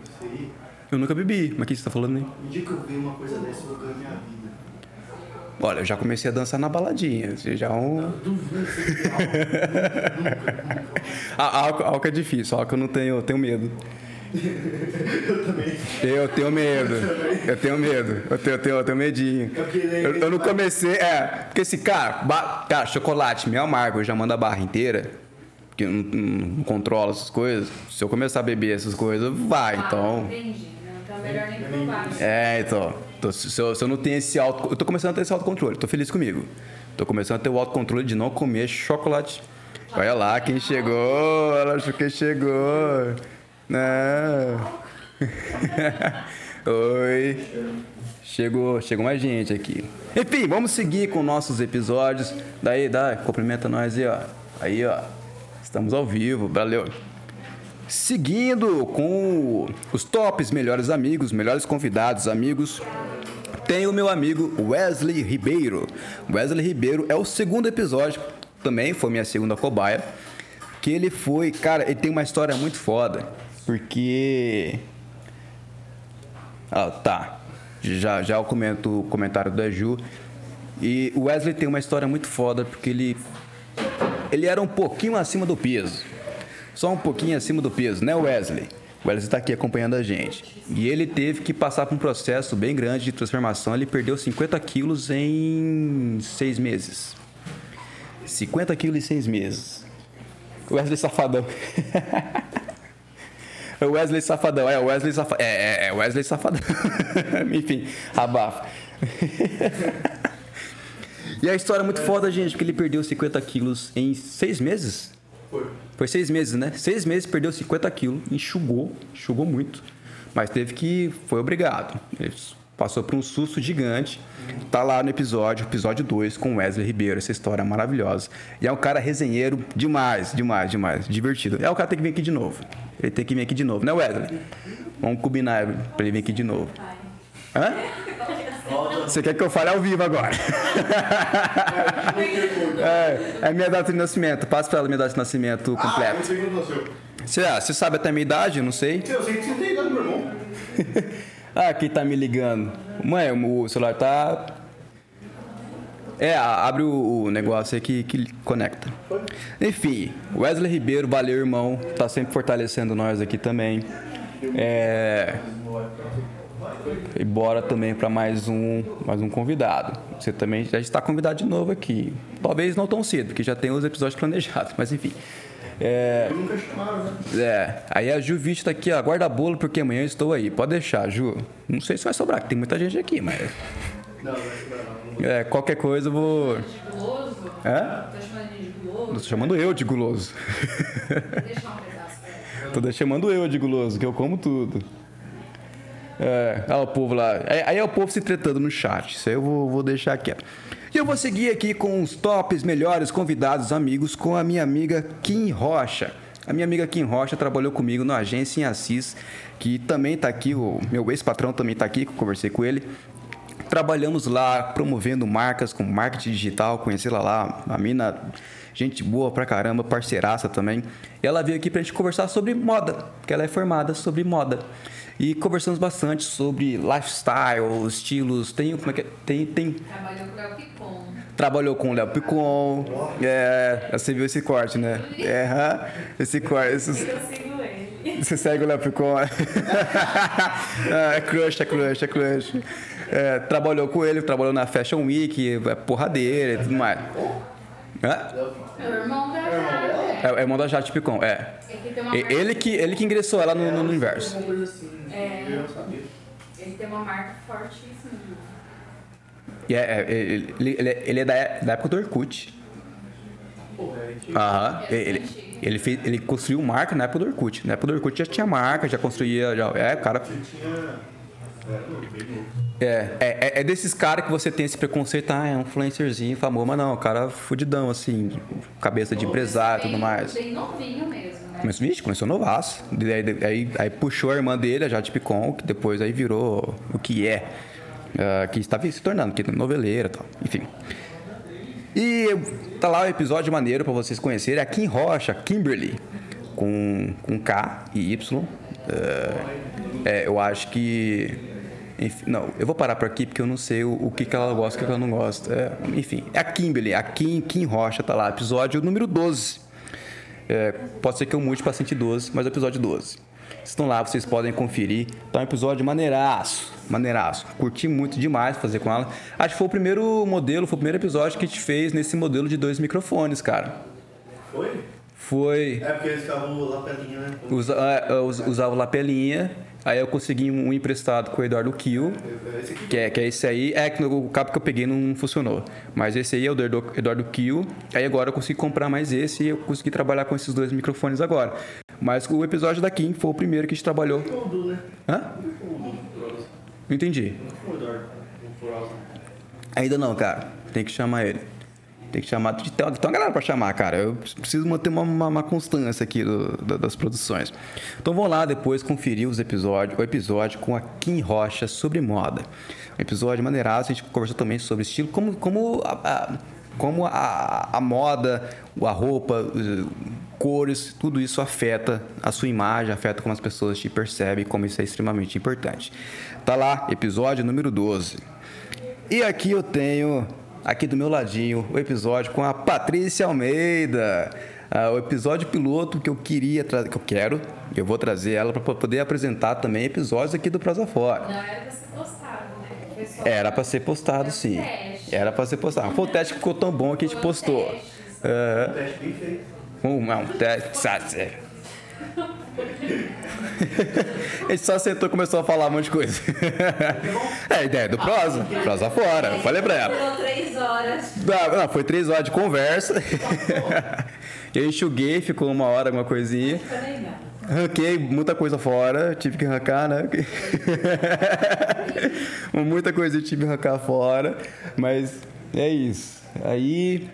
Eu nunca bebi. Mas o que você tá falando aí? Um dia que eu vi uma coisa dessa, eu ganhei minha vida. Olha, eu já comecei a dançar na baladinha. Já é um... Duvido. Ah, álcool, álcool é difícil. Álcool eu não tenho, eu tenho medo. Eu também. Eu tenho medo. Eu tenho medo. Eu tenho, eu tenho, eu tenho medinho. Eu Eu, eu não comecei. É, porque esse cara, ba- cara, chocolate meio amargo, eu já mando a barra inteira. Eu não, não, controlo essas coisas. Se eu começar a beber essas coisas, vai, Ah, então. entendi. Não, então é melhor nem provar. É, então. Se, eu, se eu não tenho esse auto. Eu tô começando a ter esse autocontrole, tô feliz comigo. Tô começando a ter o autocontrole de não comer chocolate. Olha lá quem chegou, ela achou que chegou. Não. Oi. Chegou, chegou mais gente aqui. Enfim, vamos seguir com nossos episódios. Daí, dá, cumprimenta nós aí, ó. Aí, ó. Estamos ao vivo, valeu. Seguindo com os tops melhores amigos, melhores convidados, amigos, tem o meu amigo Wesley Ribeiro. Wesley Ribeiro é o segundo episódio, também foi minha segunda cobaia. Que ele foi, cara, ele tem uma história muito foda, porque. Ah, tá. Já, já eu comento o comentário do Eju. E o Wesley tem uma história muito foda, porque ele. Ele era um pouquinho acima do peso. Só um pouquinho acima do peso, né, Wesley? O Wesley está aqui acompanhando a gente. E ele teve que passar por um processo bem grande de transformação. Ele perdeu 50 quilos em seis meses. 50 quilos em seis meses. Wesley Safadão. Wesley Safadão, é Wesley Safadão. É, é, é Wesley Safadão. Enfim, abafa. e a história é muito foda, gente, porque ele perdeu 50 quilos em seis meses. Foi. Foi seis meses, né? Seis meses perdeu 50 quilos, enxugou, enxugou muito. Mas teve que. Foi obrigado. Ele passou por um susto gigante. Tá lá no episódio, episódio 2, com Wesley Ribeiro. Essa história maravilhosa. E é um cara resenheiro demais, demais, demais. Divertido. É o cara que tem que vir aqui de novo. Ele tem que vir aqui de novo, né, Wesley? Vamos combinar pra ele vir aqui de novo. Hã? Você quer que eu fale ao vivo agora? é, é minha data de nascimento. Passa pra ela minha data de nascimento Ah, completa. eu sei quando nasceu. Você ah, você sabe até a minha idade? Eu Não sei. Eu sei que você tem idade, meu irmão. Ah, quem tá me ligando? Mãe, o celular tá. É, abre o, o negócio aí que, que conecta. Enfim, Wesley Ribeiro, valeu, irmão. Tá sempre fortalecendo nós aqui também. É. E bora também para mais um, mais um convidado. Você também já está convidado de novo aqui. Talvez não tão cedo, porque já tem os episódios planejados, mas enfim. É, Nunca chamaram, né? é, aí a Ju Vitti tá aqui, ó, guarda bolo porque amanhã eu estou aí. Pode deixar, Ju. Não sei se vai sobrar, que tem muita gente aqui, mas. Não, não vai chamar, não. É, qualquer coisa eu vou. Guloso? Hã? Tá chamando ele de guloso? Tô chamando eu de guloso. Deixa um pedaço. Tô chamando eu de guloso, que eu como tudo. É, olha o povo lá. Aí é o povo se tretando no chat. Isso aí eu vou, vou deixar quieto. E eu vou seguir aqui com os tops, melhores convidados, amigos, com a minha amiga Kim Rocha. A minha amiga Kim Rocha trabalhou comigo na agência em Assis, que também tá aqui, o meu ex-patrão também tá aqui, conversei com ele. Trabalhamos lá promovendo marcas com marketing digital, conheci ela lá, a mina, gente boa pra caramba, parceiraça também. E ela veio aqui pra gente conversar sobre moda, porque ela é formada sobre moda. E conversamos bastante sobre lifestyle, estilos, tem, como é que é? tem, tem Trabalhou com o Léo Picon. Trabalhou com o Léo Picon. É, você viu esse corte, né? É, esse corte. esse- Eu sigo ele. você segue o Léo Picon? ah, é crush, é crush, é crush. É, trabalhou com ele, trabalhou na Fashion Week, é porradeira e tudo mais. Hã? É o irmão da Jade. É, é irmão da Jade Picon, é. Ele E- que, ele que ingressou ela no, no universo. Assim, É. não sabia. ele tem uma marca fortíssima. E é, é, ele, ele, ele é da, da época do Orkut. É. Aham. Ele, ele, fez, ele construiu marca na época do Orkut. Na época do Orkut já tinha marca, já construía. Já, é, o cara. É. É, é, é- é desses caras que você tem esse preconceito, ah, é um influencerzinho famoso, mas não, o cara fudidão, assim, cabeça de empresário e tudo mais. Bem novinho mesmo, né? Mas, vixe, começou novaço. Aí, aí, aí puxou a irmã dele, a Jade Picon, que depois aí virou o que é. ah, que estava se tornando, que é noveleira e tal. Enfim. E tá lá o episódio maneiro pra vocês conhecerem. A Kim Rocha, Kimberly, com, com K e Y. Ah, é, eu acho que. Enfim, não, eu vou parar por aqui porque eu não sei o, o que, que ela gosta e o que ela não gosta. É, enfim, é a Kimberly, a Kim, Kim Rocha tá lá, episódio número 12. É, pode ser que eu mude para 112, mas é o episódio 12. Estão lá, vocês podem conferir. Tá um episódio maneiraço, maneiraço. Curti muito demais fazer com ela. Acho que foi o primeiro modelo, foi o primeiro episódio que a gente fez nesse modelo de dois microfones, cara. Foi? Foi. É porque eles ficavam lapelinha, né? Usa, é, eu us- usava lapelinha, aí eu consegui um emprestado com o Eduardo Kiel, que é, que é esse aí. É que o cabo que eu peguei não funcionou. Mas esse aí é o do Eduardo- Kiel. Aí agora eu consegui comprar mais esse e eu consegui trabalhar com esses dois microfones agora. Mas o episódio da Kim foi o primeiro que a gente trabalhou. Hã? Não entendi. Ainda não, cara. Tem que chamar ele. Tem que chamar. Tem tem uma galera pra chamar, cara. Eu preciso manter uma, uma- uma constância aqui do- da- das produções. Então vão lá depois conferir os episódios, o episódio com a Kim Rocha sobre moda. Um episódio maneiraço, a gente conversou também sobre estilo, como, como, a, a- como a, a moda, a roupa, cores, tudo isso afeta a sua imagem, afeta como as pessoas te percebem, como isso é extremamente importante. Tá lá, episódio número 12. E aqui eu tenho, aqui do meu ladinho, o episódio com a Patrícia Almeida. Ah, o episódio piloto que eu queria trazer, que eu quero, eu vou trazer ela para poder apresentar também episódios aqui do Prosa Fora. Não era pra ser postado, né? Só Era para ser postado Era um sim. teste. Era para ser postado. Foi o teste que ficou tão bom que a gente postou. testes. É, Um teste bem feito. um, não, teste. A gente só sentou e começou a falar um monte de coisa. É a ideia do prosa. Prosa fora. Eu falei pra ela. Durou três horas. Não, foi três horas de conversa. eu enxuguei, ficou uma hora, alguma coisinha. Arranquei muita coisa fora, tive que arrancar, né? muita coisa eu tive que arrancar fora, mas é isso. Aí,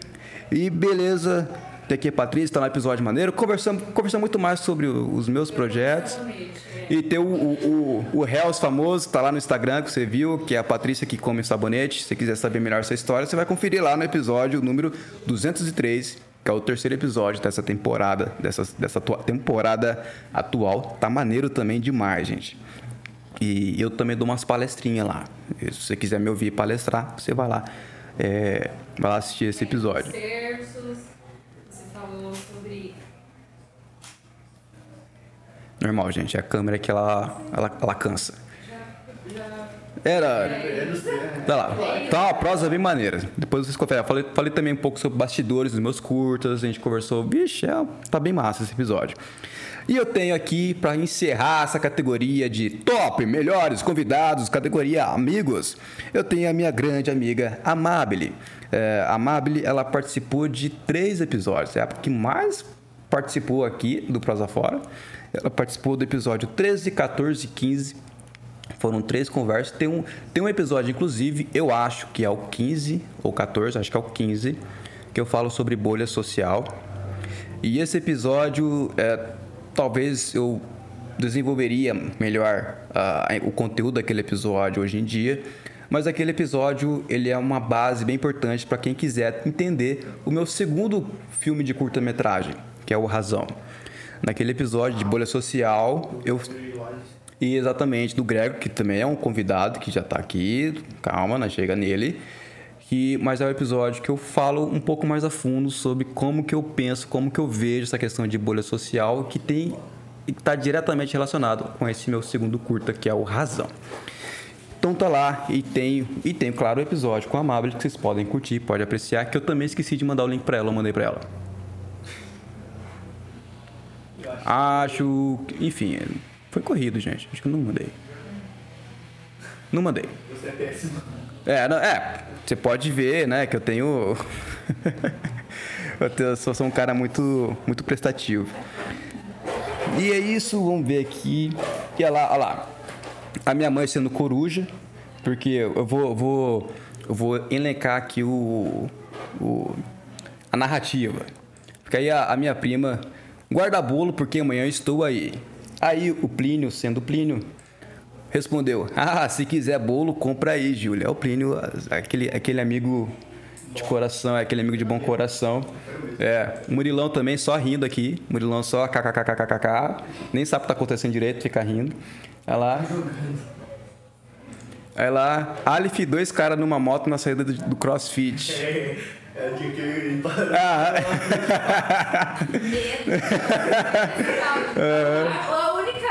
e beleza. A Patrícia, tá no episódio maneiro. Conversamos, conversamos muito mais sobre os meus projetos. E tem o, o, o, o famoso, tá lá no Instagram que você viu, que é a Patrícia que come sabonete. Se você quiser saber melhor essa história, você vai conferir lá no episódio número 203, que é o terceiro episódio dessa temporada, dessa, dessa temporada atual. Tá maneiro também demais, gente. E eu também dou umas palestrinhas lá. E Se você quiser me ouvir palestrar, você vai lá. é, vai lá assistir esse episódio. Terços, você falou sobre. Normal, gente. É a câmera que ela, ela, ela cansa. Era. Dos três, né? Tá lá. Uma prosa bem maneira. Depois vocês conferem. Falei, falei também um pouco sobre bastidores dos meus curtas. A gente conversou. Vixe, é, tá bem massa esse episódio. E eu tenho aqui para encerrar essa categoria de top, melhores convidados, categoria amigos. Eu tenho a minha grande amiga Amabile. É, Amabile, ela participou de três episódios. É a que mais participou aqui do Prosa Fora. Ela participou do episódio 13, 14 e 15. Foram três conversas. Tem um, tem um episódio, inclusive, eu acho que é o 15 ou 14, acho que é o 15, que eu falo sobre bolha social. E esse episódio, é, talvez eu desenvolveria melhor ah, o conteúdo daquele episódio hoje em dia. Mas aquele episódio, ele é uma base bem importante para quem quiser entender o meu segundo filme de curta-metragem, que é o Razão. Naquele episódio de bolha social, eu e exatamente, do Grego, que também é um convidado que já tá aqui. Calma, né? Chega nele. Que, mas é o episódio que eu falo um pouco mais a fundo sobre como que eu penso, como que eu vejo essa questão de bolha social que tem está diretamente relacionado com esse meu segundo curta, que é o Razão. Então tá lá e tem, e tem claro, o episódio com a Amable que vocês podem curtir, pode apreciar, que eu também esqueci de mandar o link para ela, eu mandei para ela. Acho, enfim, foi corrido, gente. Acho que eu não mandei. Não mandei. Você é péssimo. É, não- é, você pode ver, né, que eu tenho. eu sou, sou um cara muito, muito prestativo. E é isso, vamos ver aqui. E olha lá, olha lá. A minha mãe sendo coruja, porque eu vou, vou, eu vou elencar aqui o, o- a narrativa. Porque aí a, a minha prima guarda bolo porque amanhã estou aí. Aí o Plínio, sendo Plínio, respondeu: Ah, se quiser bolo, compra aí, Júlia. É o Plínio, aquele, aquele amigo de coração, é aquele amigo de bom coração. É, Murilão também só rindo aqui. Murilão só kkkkkkk. Nem sabe o que tá acontecendo direito, fica rindo. Olha lá. Aí lá, Aleph, dois caras numa moto na saída do, do crossfit. É, é o dia que eu Ah, A única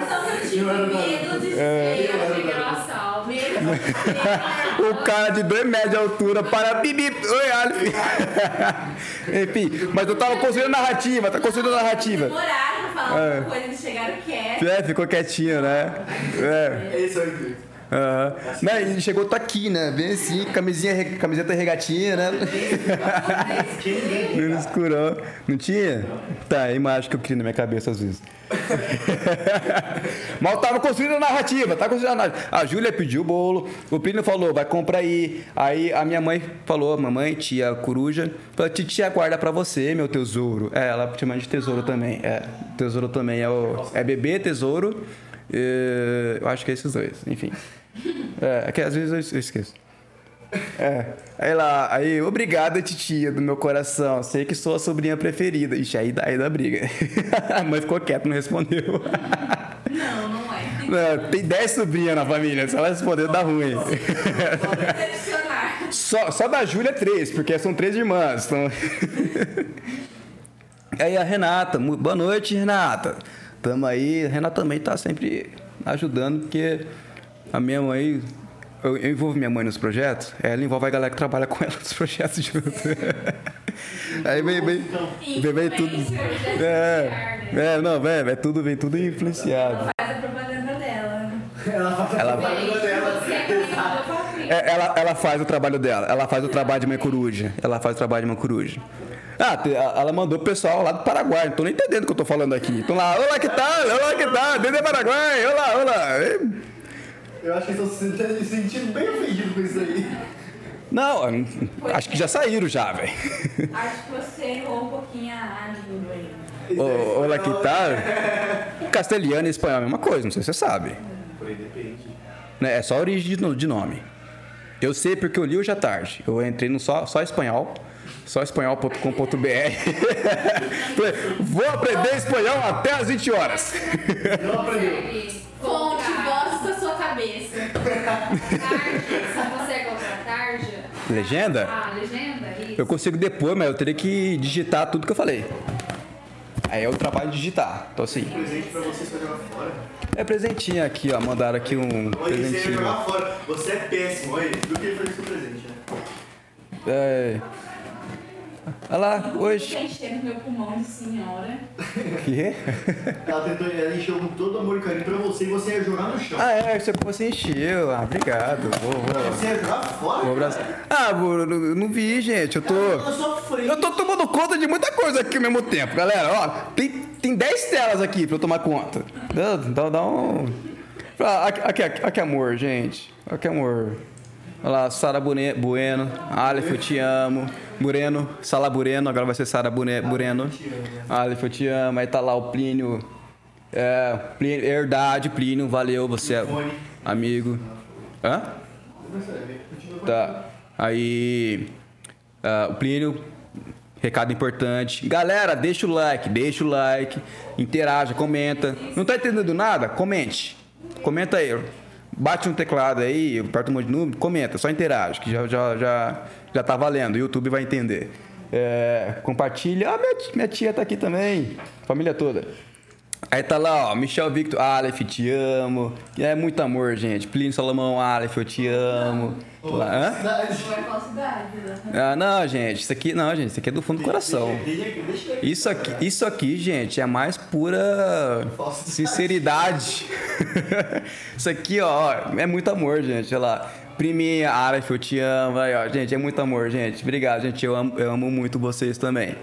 sensação que eu tive medo de ser. assalto. Medo o cara de dois metros de altura para bibi. Oi, Aleph. Enfim, mas eu tava construindo narrativa, tá construindo narrativa. Demoraram pra falar alguma coisa, eles chegaram quietos. É, ficou quietinho, né? É. Esse é o intuito. Aham. Né, ele chegou, tá aqui, né? Bem assim, camisinha, camiseta regatinha, né? No escurão. Não tinha? Tá, a imagem que eu crio na minha cabeça às vezes. Mas eu tava construindo a narrativa, tá construindo a narrativa. A Júlia pediu o bolo, o Plínio falou, vai comprar aí. Aí a minha mãe falou, mamãe, tia coruja, falou, titia guarda pra você, meu tesouro. É, ela chama de tesouro também. É, tesouro também é o. É bebê, tesouro. E- eu acho que é esses dois, enfim. É, é que às vezes eu- eu esqueço. É. Aí lá, aí, obrigado, titia do meu coração. Sei que sou a sobrinha preferida. Ixi, aí dá, aí dá briga. A mãe ficou quieta, não respondeu. Não, não é. Não, tem 10 sobrinhas na família. Se ela responder, dá ruim. Só, só da Júlia, três, porque são três irmãs. Então... aí a Renata, boa noite, Renata. Tamo aí. A Renata também tá sempre ajudando, porque a minha mãe. Eu, eu envolvo minha mãe nos projetos, ela envolve a galera que trabalha com ela nos projetos junto. aí vem, vem, vem, vem tudo. É, né? é, não, vem, é tudo, vem tudo influenciado. Faz a propaganda dela. Ela faz Ela- a propaganda dela. Frente. É, ela, ela faz o trabalho dela, ela faz o trabalho de mãe coruja. Ela faz o trabalho de mãe coruja. Ah, ela mandou o pessoal lá do Paraguai, não tô nem entendendo o que eu tô falando aqui. Estão lá, olá que tal, olá que tal, desde Paraguai, olá, olá. Eu acho que eles estão se se sentindo bem ofendidos com isso aí. Não, acho que já saíram já, velho. Acho que você errou um pouquinho a língua aí. Aí Ô, Olá que tal. Castelhano e espanhol é a mesma coisa, não sei se você sabe. Né, É só a origem de nome. Eu sei porque eu li hoje à tarde. Eu entrei no só, só espanhol. Só espanhol.com.br. Vou aprender espanhol até às 20 horas. Não aprendeu. Fonte, voz da sua cabeça. tarja? Você consegue colocar tarja? Legenda? Ah, legenda? Isso. Eu consigo depois, mas eu teria que digitar tudo que eu falei. Aí é o trabalho de digitar. Então assim, Presente pra você só jogar fora. é presentinho aqui, ó. Mandaram aqui um você ia presentinho. jogar fora. Você é péssimo, olha. Do que ele fez com o presente, né? É. Olha lá, hoje. Tá enchendo meu pulmão de senhora. Que? Ela tentou, ela encheu com todo amor e carinho pra você e você ia jogar no chão. Ah, é, você, você encheu. Ah, obrigado. Vou, vou. Você ia jogar fora? Vou abraçar. Ah, Bruno, eu não vi, gente. Eu tô. Eu tô tomando conta de muita coisa aqui ao mesmo tempo, galera. Ó, tem, tem 10 telas aqui pra eu tomar conta. Dá, dá, dá um. Ah, aqui, aqui, aqui, aqui, amor, gente. Aqui, amor. Olha lá, Sara Bueno. Aleph, eu te amo. Bureno, Sala Bureno, agora vai ser Sara Bureno. Aleph, eu te amo. Aí tá lá o Plínio. É, Plínio, Herdade, Plínio, valeu, você é amigo. Hã? Tá. Aí. ah, o Plínio, recado importante. Galera, deixa o like, deixa o like, interaja, comenta. Não tá entendendo nada? Comente. Comenta aí. Bate um teclado aí, aperta um monte de número, comenta, só interage, que já, já, já, já tá valendo. O YouTube vai entender. É, compartilha. Ah, minha, minha tia tá aqui também. Família toda. Aí tá lá, ó, Michel Victor, Aleph, te amo. É muito amor, gente. Plínio Salomão, Aleph, eu te amo. Lá, hã? É né? Ah, não, gente, isso aqui, não, gente, isso aqui é do fundo do coração. Isso aqui, isso aqui, gente, é a mais pura sinceridade. Isso aqui, ó, é muito amor, gente. Olha lá. Priminha, Aleph, eu te amo. Aí, ó, gente, é muito amor, gente. Obrigado, gente. Eu amo, eu amo muito vocês também.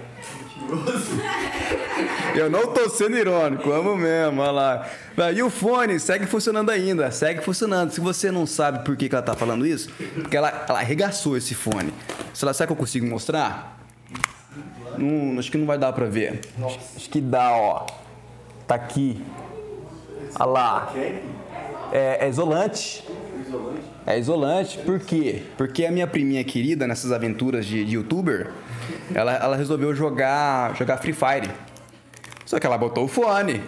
Eu não tô sendo irônico, amo mesmo, olha lá. E o fone segue funcionando ainda, segue funcionando. Se você não sabe por que, que ela tá falando isso, porque ela, ela arregaçou esse fone. Será, será que eu consigo mostrar? Não, acho que não vai dar pra ver. Acho, acho que dá, ó. Tá aqui. Olha lá. É, é isolante. É isolante, por quê? Porque a minha priminha querida, nessas aventuras de, de youtuber, ela, ela resolveu jogar, jogar Free Fire. Só que ela botou o fone.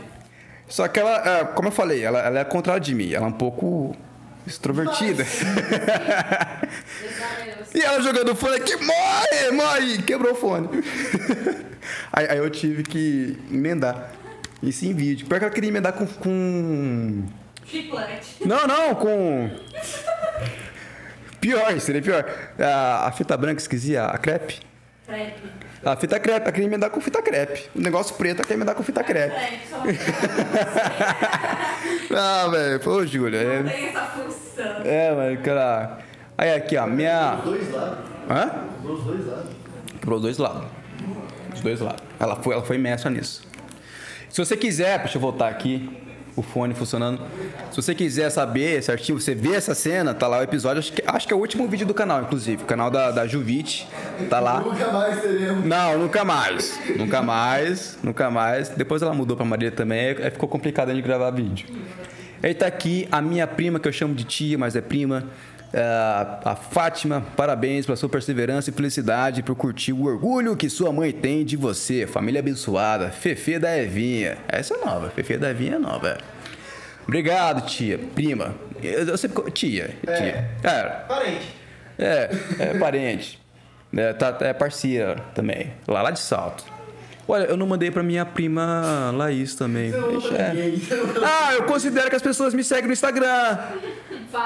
Só que ela, é, como eu falei, ela, ela é contrária de mim. Ela é um pouco extrovertida. e ela jogando o fone aqui, morre, morre! Quebrou o fone. aí, aí eu tive que emendar. Isso em vídeo. Pior que ela queria emendar com- com Chiclete. não, não, com. Pior, seria pior. A, a fita branca esquisia, a crepe. Crepe. A fita crepe, ela queria emendar com fita crepe. O negócio preto, ela queria emendar com fita crepe. Ah, velho, pô, Júlia. não É, tem essa função. é mano, cara. Aí aqui, ó, minha. Dos dois lados. Hã? Dos dois lados. Quebrou os dois lados. Os dois lados. Ela foi, ela foi mestra nisso. Se você quiser, deixa eu voltar aqui, o fone funcionando. Se você quiser saber certinho, você vê essa cena, tá lá o episódio, acho que, acho que é o último vídeo do canal, inclusive. O canal da, da Juvite, tá lá. Nunca mais teremos. Não, nunca mais. Nunca mais, nunca mais. Depois ela mudou pra Maria também, aí ficou complicado de gravar vídeo. Aí tá aqui a minha prima, que eu chamo de tia, mas é prima. É, a Fátima, parabéns pela sua perseverança e felicidade por curtir o orgulho que sua mãe tem de você. Família abençoada. Fefe da Evinha. Essa é nova. Fefe da Evinha é nova. Obrigado, tia. Prima. Eu, eu sempre. Tia. Tia. É, Parente. é, é parente. É, tá, é parceira também. Lá, lá de salto. Olha, eu não mandei pra minha prima Laís também. É. Ah, eu considero que as pessoas me seguem no Instagram.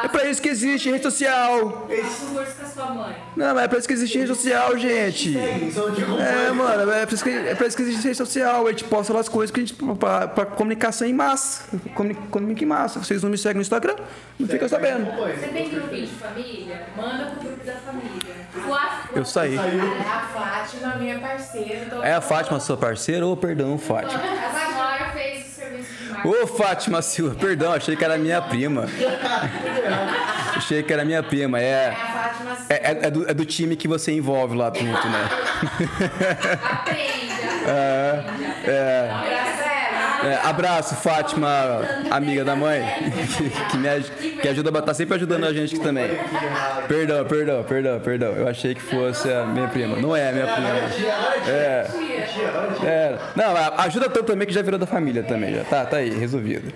É pra isso que existe rede social. faça um curso com a sua mãe. Não, mas é pra isso que existe rede social, gente. É, mano, é pra isso que, é pra isso que existe rede social. A gente posta lá as coisas que a gente. pra, pra comunicação em massa. Comuni- Comunica em massa. Vocês não me seguem no Instagram? Não fica sabendo. Você tem grupinho de família? Manda pro grupo da família. Eu saí. É a Fátima, minha parceira. É a Fátima, sua parceira? Ô, perdão, Fátima. Ô, Fátima Silva, perdão, achei que era minha prima. Achei que era minha prima, é é. a Fátima É, é- é do, é do time que você envolve lá junto, né? Aprenda. É. Ela. É, abraço, Fátima, amiga da mãe, que, me, aj- que ajuda, tá sempre ajudando a gente aqui também. Perdão, perdão, perdão, perdão. Eu achei que fosse a minha prima. Não é a minha prima. É. É. Não, ajuda tanto também que já virou da família também. Já tá, tá aí, resolvido.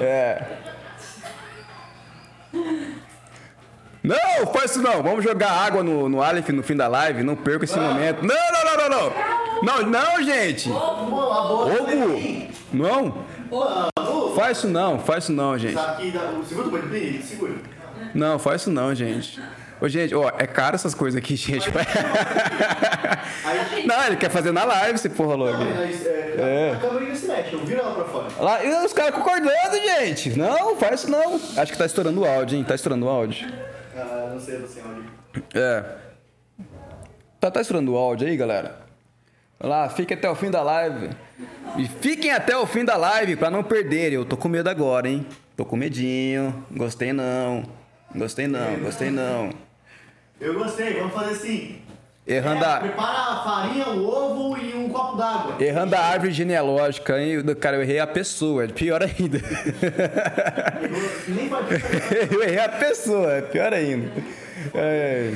É. Não, faz isso não. Vamos jogar água no, no Aleph no fim da live. Não perca esse momento. Não, não, não, não, não. Não, não, gente. Ovo. Não. Faz isso não, faz isso não, gente. Não, faz isso não, gente. Ô, gente, ó, é caro essas coisas aqui, gente. Não, ele quer fazer na live, se porra louco. Mas é, É. a câmera se mexe, eu viro ela pra fora. Lá, e os caras concordando, gente. Não, faz isso não. Acho que tá estourando o áudio, hein? Tá estourando o áudio. Ah, não sei, não sei onde. É. Tá, tá estourando o áudio aí, galera? Lá, fiquem até o fim da live. E fiquem até o fim da live pra não perderem. Eu tô com medo agora, hein? Tô com medinho. Gostei não. Gostei não, gostei não. Eu gostei, vamos fazer assim. Errando É, a, Prepara a farinha, o ovo e um copo d'água. errando a árvore genealógica, hein? Cara, eu errei a pessoa. É pior ainda. Eu errei a pessoa. É pior ainda. É.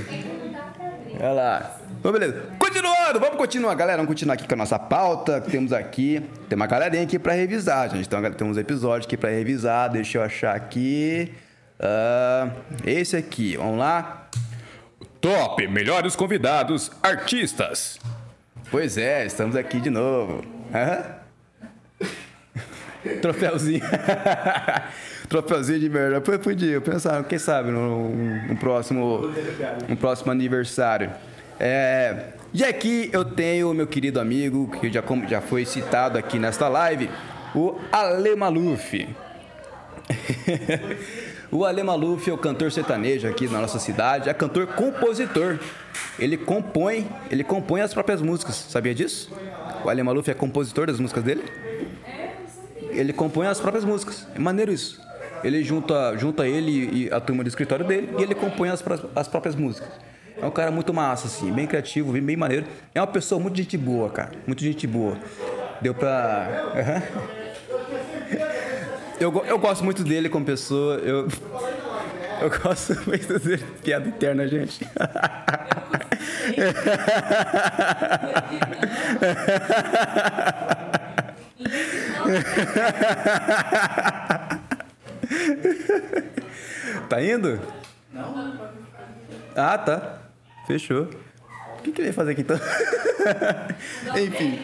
Olha lá. Então, beleza. Continuando, vamos continuar, galera. Vamos continuar aqui com a nossa pauta que temos aqui. Tem uma galerinha aqui pra revisar, gente. Então, tem uns episódios aqui pra revisar. Deixa eu achar aqui. Ah, esse aqui, vamos lá. Top, melhores convidados, artistas. Pois é, estamos aqui de novo. Hã? Troféuzinho. Troféuzinho de melhor. Pô, podia pensar, quem sabe, no, no próximo, no próximo aniversário. É, e aqui eu tenho meu querido amigo, que já, já foi citado aqui nesta live, o Ale Maluf. o Ale Maluf é o cantor sertanejo aqui na nossa cidade, é cantor-compositor. Ele compõe, ele compõe as próprias músicas, sabia disso? O Ale Maluf é compositor das músicas dele? Ele compõe as próprias músicas. É maneiro isso. Ele junta, junta ele e a turma do escritório dele e ele compõe as, as próprias músicas. É um cara muito massa, assim, bem criativo, bem, bem maneiro. É uma pessoa muito gente boa, cara. Muito gente boa. Deu pra. Aham. Eu, eu gosto muito dele como pessoa. Eu, eu gosto muito dele. Piada interna, gente. Tá indo? Não. Ah, tá. Fechou. O que, que ele ia fazer aqui então? Enfim.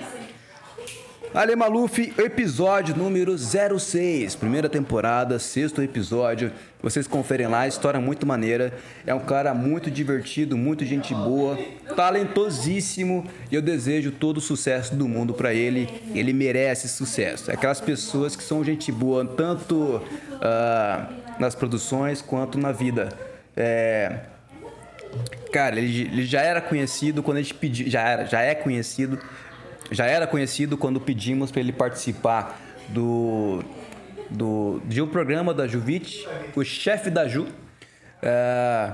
Ale Maluf, episódio número 06, primeira temporada, sexto episódio. Vocês conferem lá, história muito maneira. É um cara muito divertido, muito gente boa, talentosíssimo. E eu desejo todo o sucesso do mundo pra ele. Ele merece sucesso. É aquelas pessoas que são gente boa, tanto ah, nas produções quanto na vida. É, Cara, ele, ele já era conhecido quando a gente pediu. Já era, já é conhecido. Já era conhecido quando pedimos para ele participar do, do de um programa da Juvite, o chefe da Ju. É,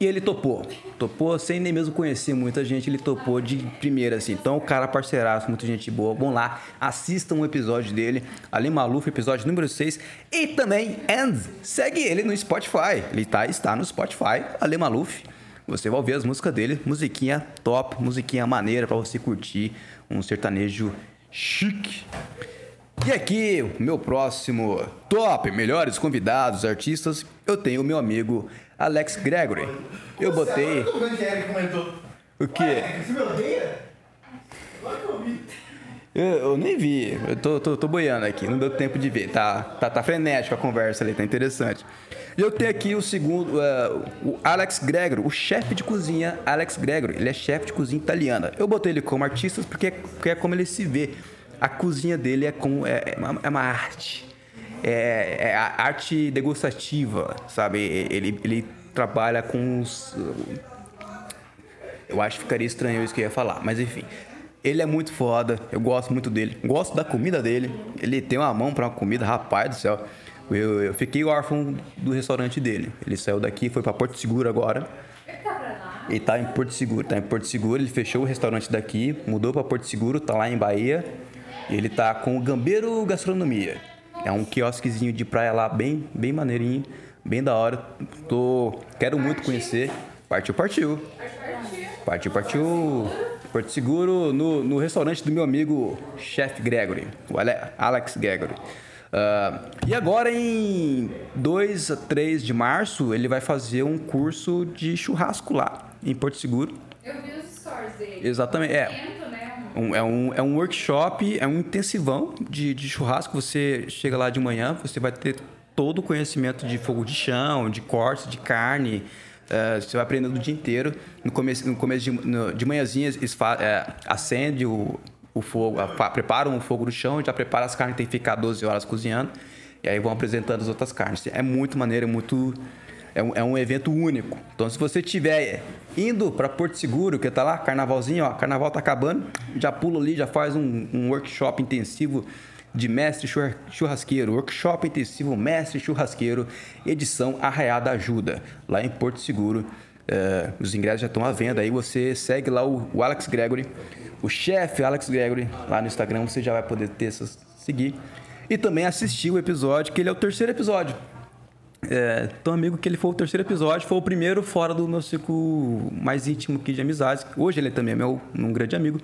e ele topou. Topou sem nem mesmo conhecer muita gente, ele topou de primeira, assim. Então, o cara parceiraço, muita gente boa. Vão lá, assistam um episódio dele, Ali Maluf, episódio número 6. E também, and, segue ele no Spotify. Ele tá, está no Spotify, Ali Maluf. Você vai ouvir as músicas dele, musiquinha top, musiquinha maneira pra você curtir um sertanejo chique. E aqui, meu próximo top, melhores convidados, artistas, eu tenho o meu amigo Alex Gregory. Eu botei. Que. O quê? Ué, Você me odeia? Claro que eu vi. Eu, eu nem vi, eu tô, tô, tô boiando aqui, não deu tempo de ver. Tá, tá, tá frenético a conversa ali, tá interessante. E eu tenho aqui o segundo, é, o Alex Gregory, o chefe de cozinha Alex Gregory. Ele é chefe de cozinha italiana. Eu botei ele como artista porque, porque é como ele se vê. A cozinha dele é, como, é, é, uma, é uma arte. É, é arte degustativa, sabe? Ele, ele trabalha com os, eu acho que ficaria estranho isso que eu ia falar, mas enfim. Ele é muito foda, eu gosto muito dele. Gosto da comida dele. Ele tem uma mão pra uma comida, rapaz do céu. Eu, eu fiquei órfão do restaurante dele. Ele saiu daqui, foi pra Porto Seguro agora. Ele tá em Porto Seguro, tá em Porto Seguro. Ele fechou o restaurante daqui, mudou pra Porto Seguro, tá lá em Bahia. Ele tá com o Gambeiro Gastronomia. É um quiosquezinho de praia lá, bem, bem maneirinho, bem da hora. Tô, quero muito conhecer. Partiu, partiu. Partiu, partiu. Porto Seguro, no, no restaurante do meu amigo Chef Gregory, o Ale- Alex Gregory. Ah, e agora, em 2 a 3 de março, ele vai fazer um curso de churrasco lá, em Porto Seguro. Eu vi os stories dele. Exatamente, é. Né? Um- é, um, é um workshop, é um intensivão de, de churrasco. Você chega lá de manhã, você vai ter todo o conhecimento de fogo de chão, de corte, de carne. Eh, você vai aprendendo o dia inteiro. No começo, no começo de, no- de manhãzinha, fa- eh, acende o, o fogo, a- preparam o fogo no chão, já prepara as carnes, tem que ficar 12 horas cozinhando. E aí vão apresentando as outras carnes. É muito maneiro, é muito. É um, é um evento único. Então, se você estiver indo para Porto Seguro, que tá lá, carnavalzinho, ó, carnaval tá acabando, já pula ali, já faz um, um workshop intensivo de mestre churra- churrasqueiro. Workshop intensivo mestre churrasqueiro, edição Arraiada Ajuda, lá em Porto Seguro. É, os ingressos já estão à venda. Aí você segue lá o, o Alex Gregory, o chefe Alex Gregory, lá no Instagram, você já vai poder ter essas, seguir. E também assistir o episódio, que ele é o terceiro episódio. É, tão amigo que ele foi o terceiro episódio, foi o primeiro fora do meu ciclo mais íntimo aqui de amizades. Hoje ele também é meu um grande amigo,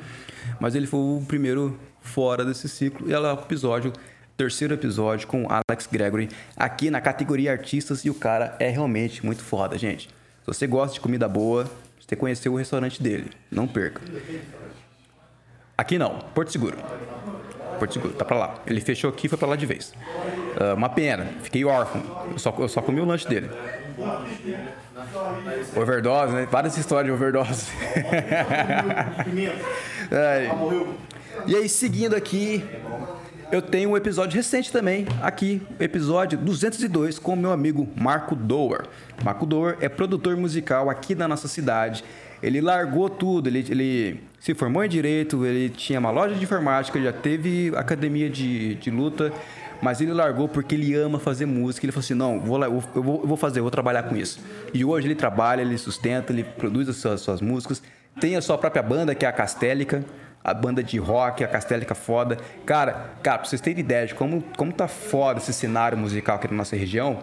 mas ele foi o primeiro fora desse ciclo. E ela é o episódio, terceiro episódio com Alex Gregory aqui na categoria artistas e o cara é realmente muito foda, gente. Se você gosta de comida boa, você conheceu o restaurante dele, não perca. Aqui não, Porto Seguro. Porto Seguro, tá pra lá. Ele fechou aqui e foi pra lá de vez. Ah, uma pena, fiquei órfão. Eu só, eu só comi o lanche dele. Overdose, né? Várias histórias de overdose. Ai. E aí, seguindo aqui, eu tenho um episódio recente também, aqui, episódio 202, com o meu amigo Marco Doer. Marco Doer é produtor musical aqui da nossa cidade. Ele largou tudo, ele, ele se formou em Direito, ele tinha uma loja de informática, já teve academia de, de luta, mas ele largou porque ele ama fazer música. Ele falou assim: não, vou eu, vou, eu vou fazer, vou trabalhar com isso. E hoje ele trabalha, ele sustenta, ele produz as suas, suas músicas, tem a sua própria banda, que é a Castélica a banda de rock, a Castélica foda. Cara, cara, pra vocês terem ideia de como, como tá foda esse cenário musical aqui na nossa região,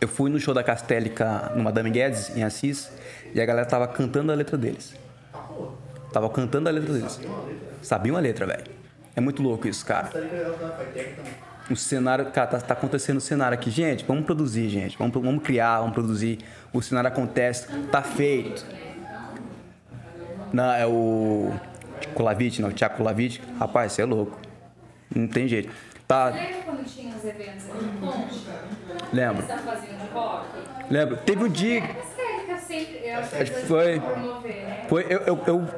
eu fui no show da Castélica no Madame Guedes, em Assis, e a galera tava cantando a letra deles. Tava cantando a letra deles. Sabia uma letra, velho. É muito louco isso, cara. O cenário, cara, tá, tá acontecendo o cenário aqui. Gente, vamos produzir, gente. Vamos, vamos criar, vamos produzir. O cenário acontece, tá feito. Não, é o Kolavich, não, o Thiago Kolavich. Rapaz, você é louco. Não tem jeito. Tá, Lembra quando tinha os eventos aqui em Ponte? lembro. Estavam fazendo rock? Lembro. Teve um dia. Que foi- promover, né? Foi, eu, eu, eu,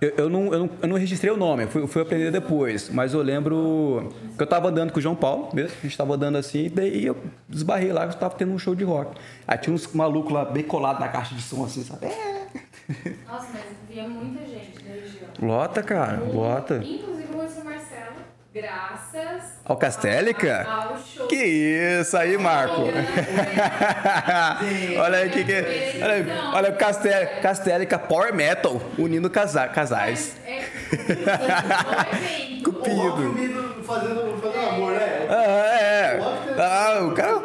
eu, eu não, eu, não, eu não registrei o nome, eu fui, fui aprender depois. Mas eu lembro que eu tava andando com o João Paulo mesmo, a gente tava andando assim, e daí eu desbarrei lá que eu tava tendo um show de rock. Aí tinha uns malucos lá bem colados na caixa de som, assim, sabe? É. Nossa, mas via muita gente. Lota, cara, lota. Inclusive o Wilson Marcelo, graças Ao Castélica? ao ao show. Que isso aí, Marco. olha aí, que que Olha aí, olha o Castel, Castélica Power Metal unindo casa, casais. É, é, O Cupido. fazendo, fazendo amor, né? Ah, é. Ah, o cara.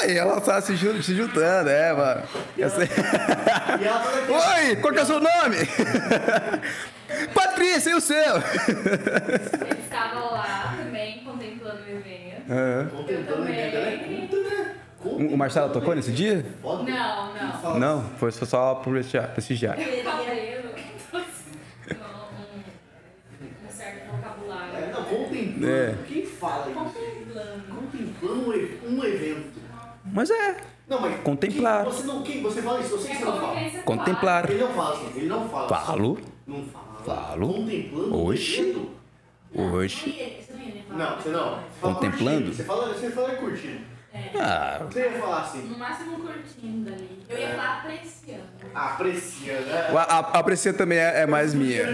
Ah, e ela tá se, se juntando, é, mano. E ela tá daqui. Oi, qual que é o seu nome? Patrícia, e o seu? Ele estava lá também contemplando o evento. É. A ideia dela é né? O Marcelo tocou nesse dia? Não, não. Não, foi só por prestigiar. prestigiar. Cabelo. Um, um certo vocabulário. É, não, contemplando. É. Quem fala isso? Contemplando. Contemplando um evento. Mas é. Não, mas. Contemplar. Quem, você não, quem, você fala isso, eu sei É que você não fala. Contemplar. Ele não fala assim, ele não fala. Falo. Não fala. Falo. Hoje. Não, você não. Você fala Contemplando? curtindo. Você fala, você fala curtindo. Ah, Você ia falar assim, No máximo curtindo ali. Eu ia falar apreciando. apreciando, né? a, a, apreciando também é, é mais minha.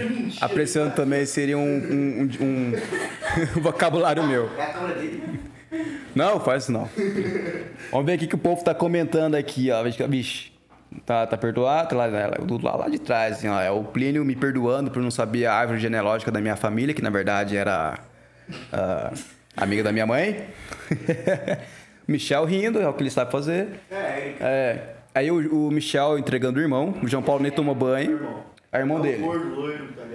Apreciando também seria um, um, um- um vocabulário meu. É a câmera dele. Não, faz isso não. Vamos ver o que que o povo tá comentando aqui, ó. Vixe, Tá, tá perdoado? Lá, lá, do lá, lá de trás, assim, ó. É o Plínio me perdoando por não saber a árvore genealógica da minha família, que na verdade era ah, amiga da minha mãe. Michel rindo, é o que ele sabe fazer. É, É. Aí o, o Michel entregando o irmão, o João Paulo nem tomou banho. É o irmão dele. tá.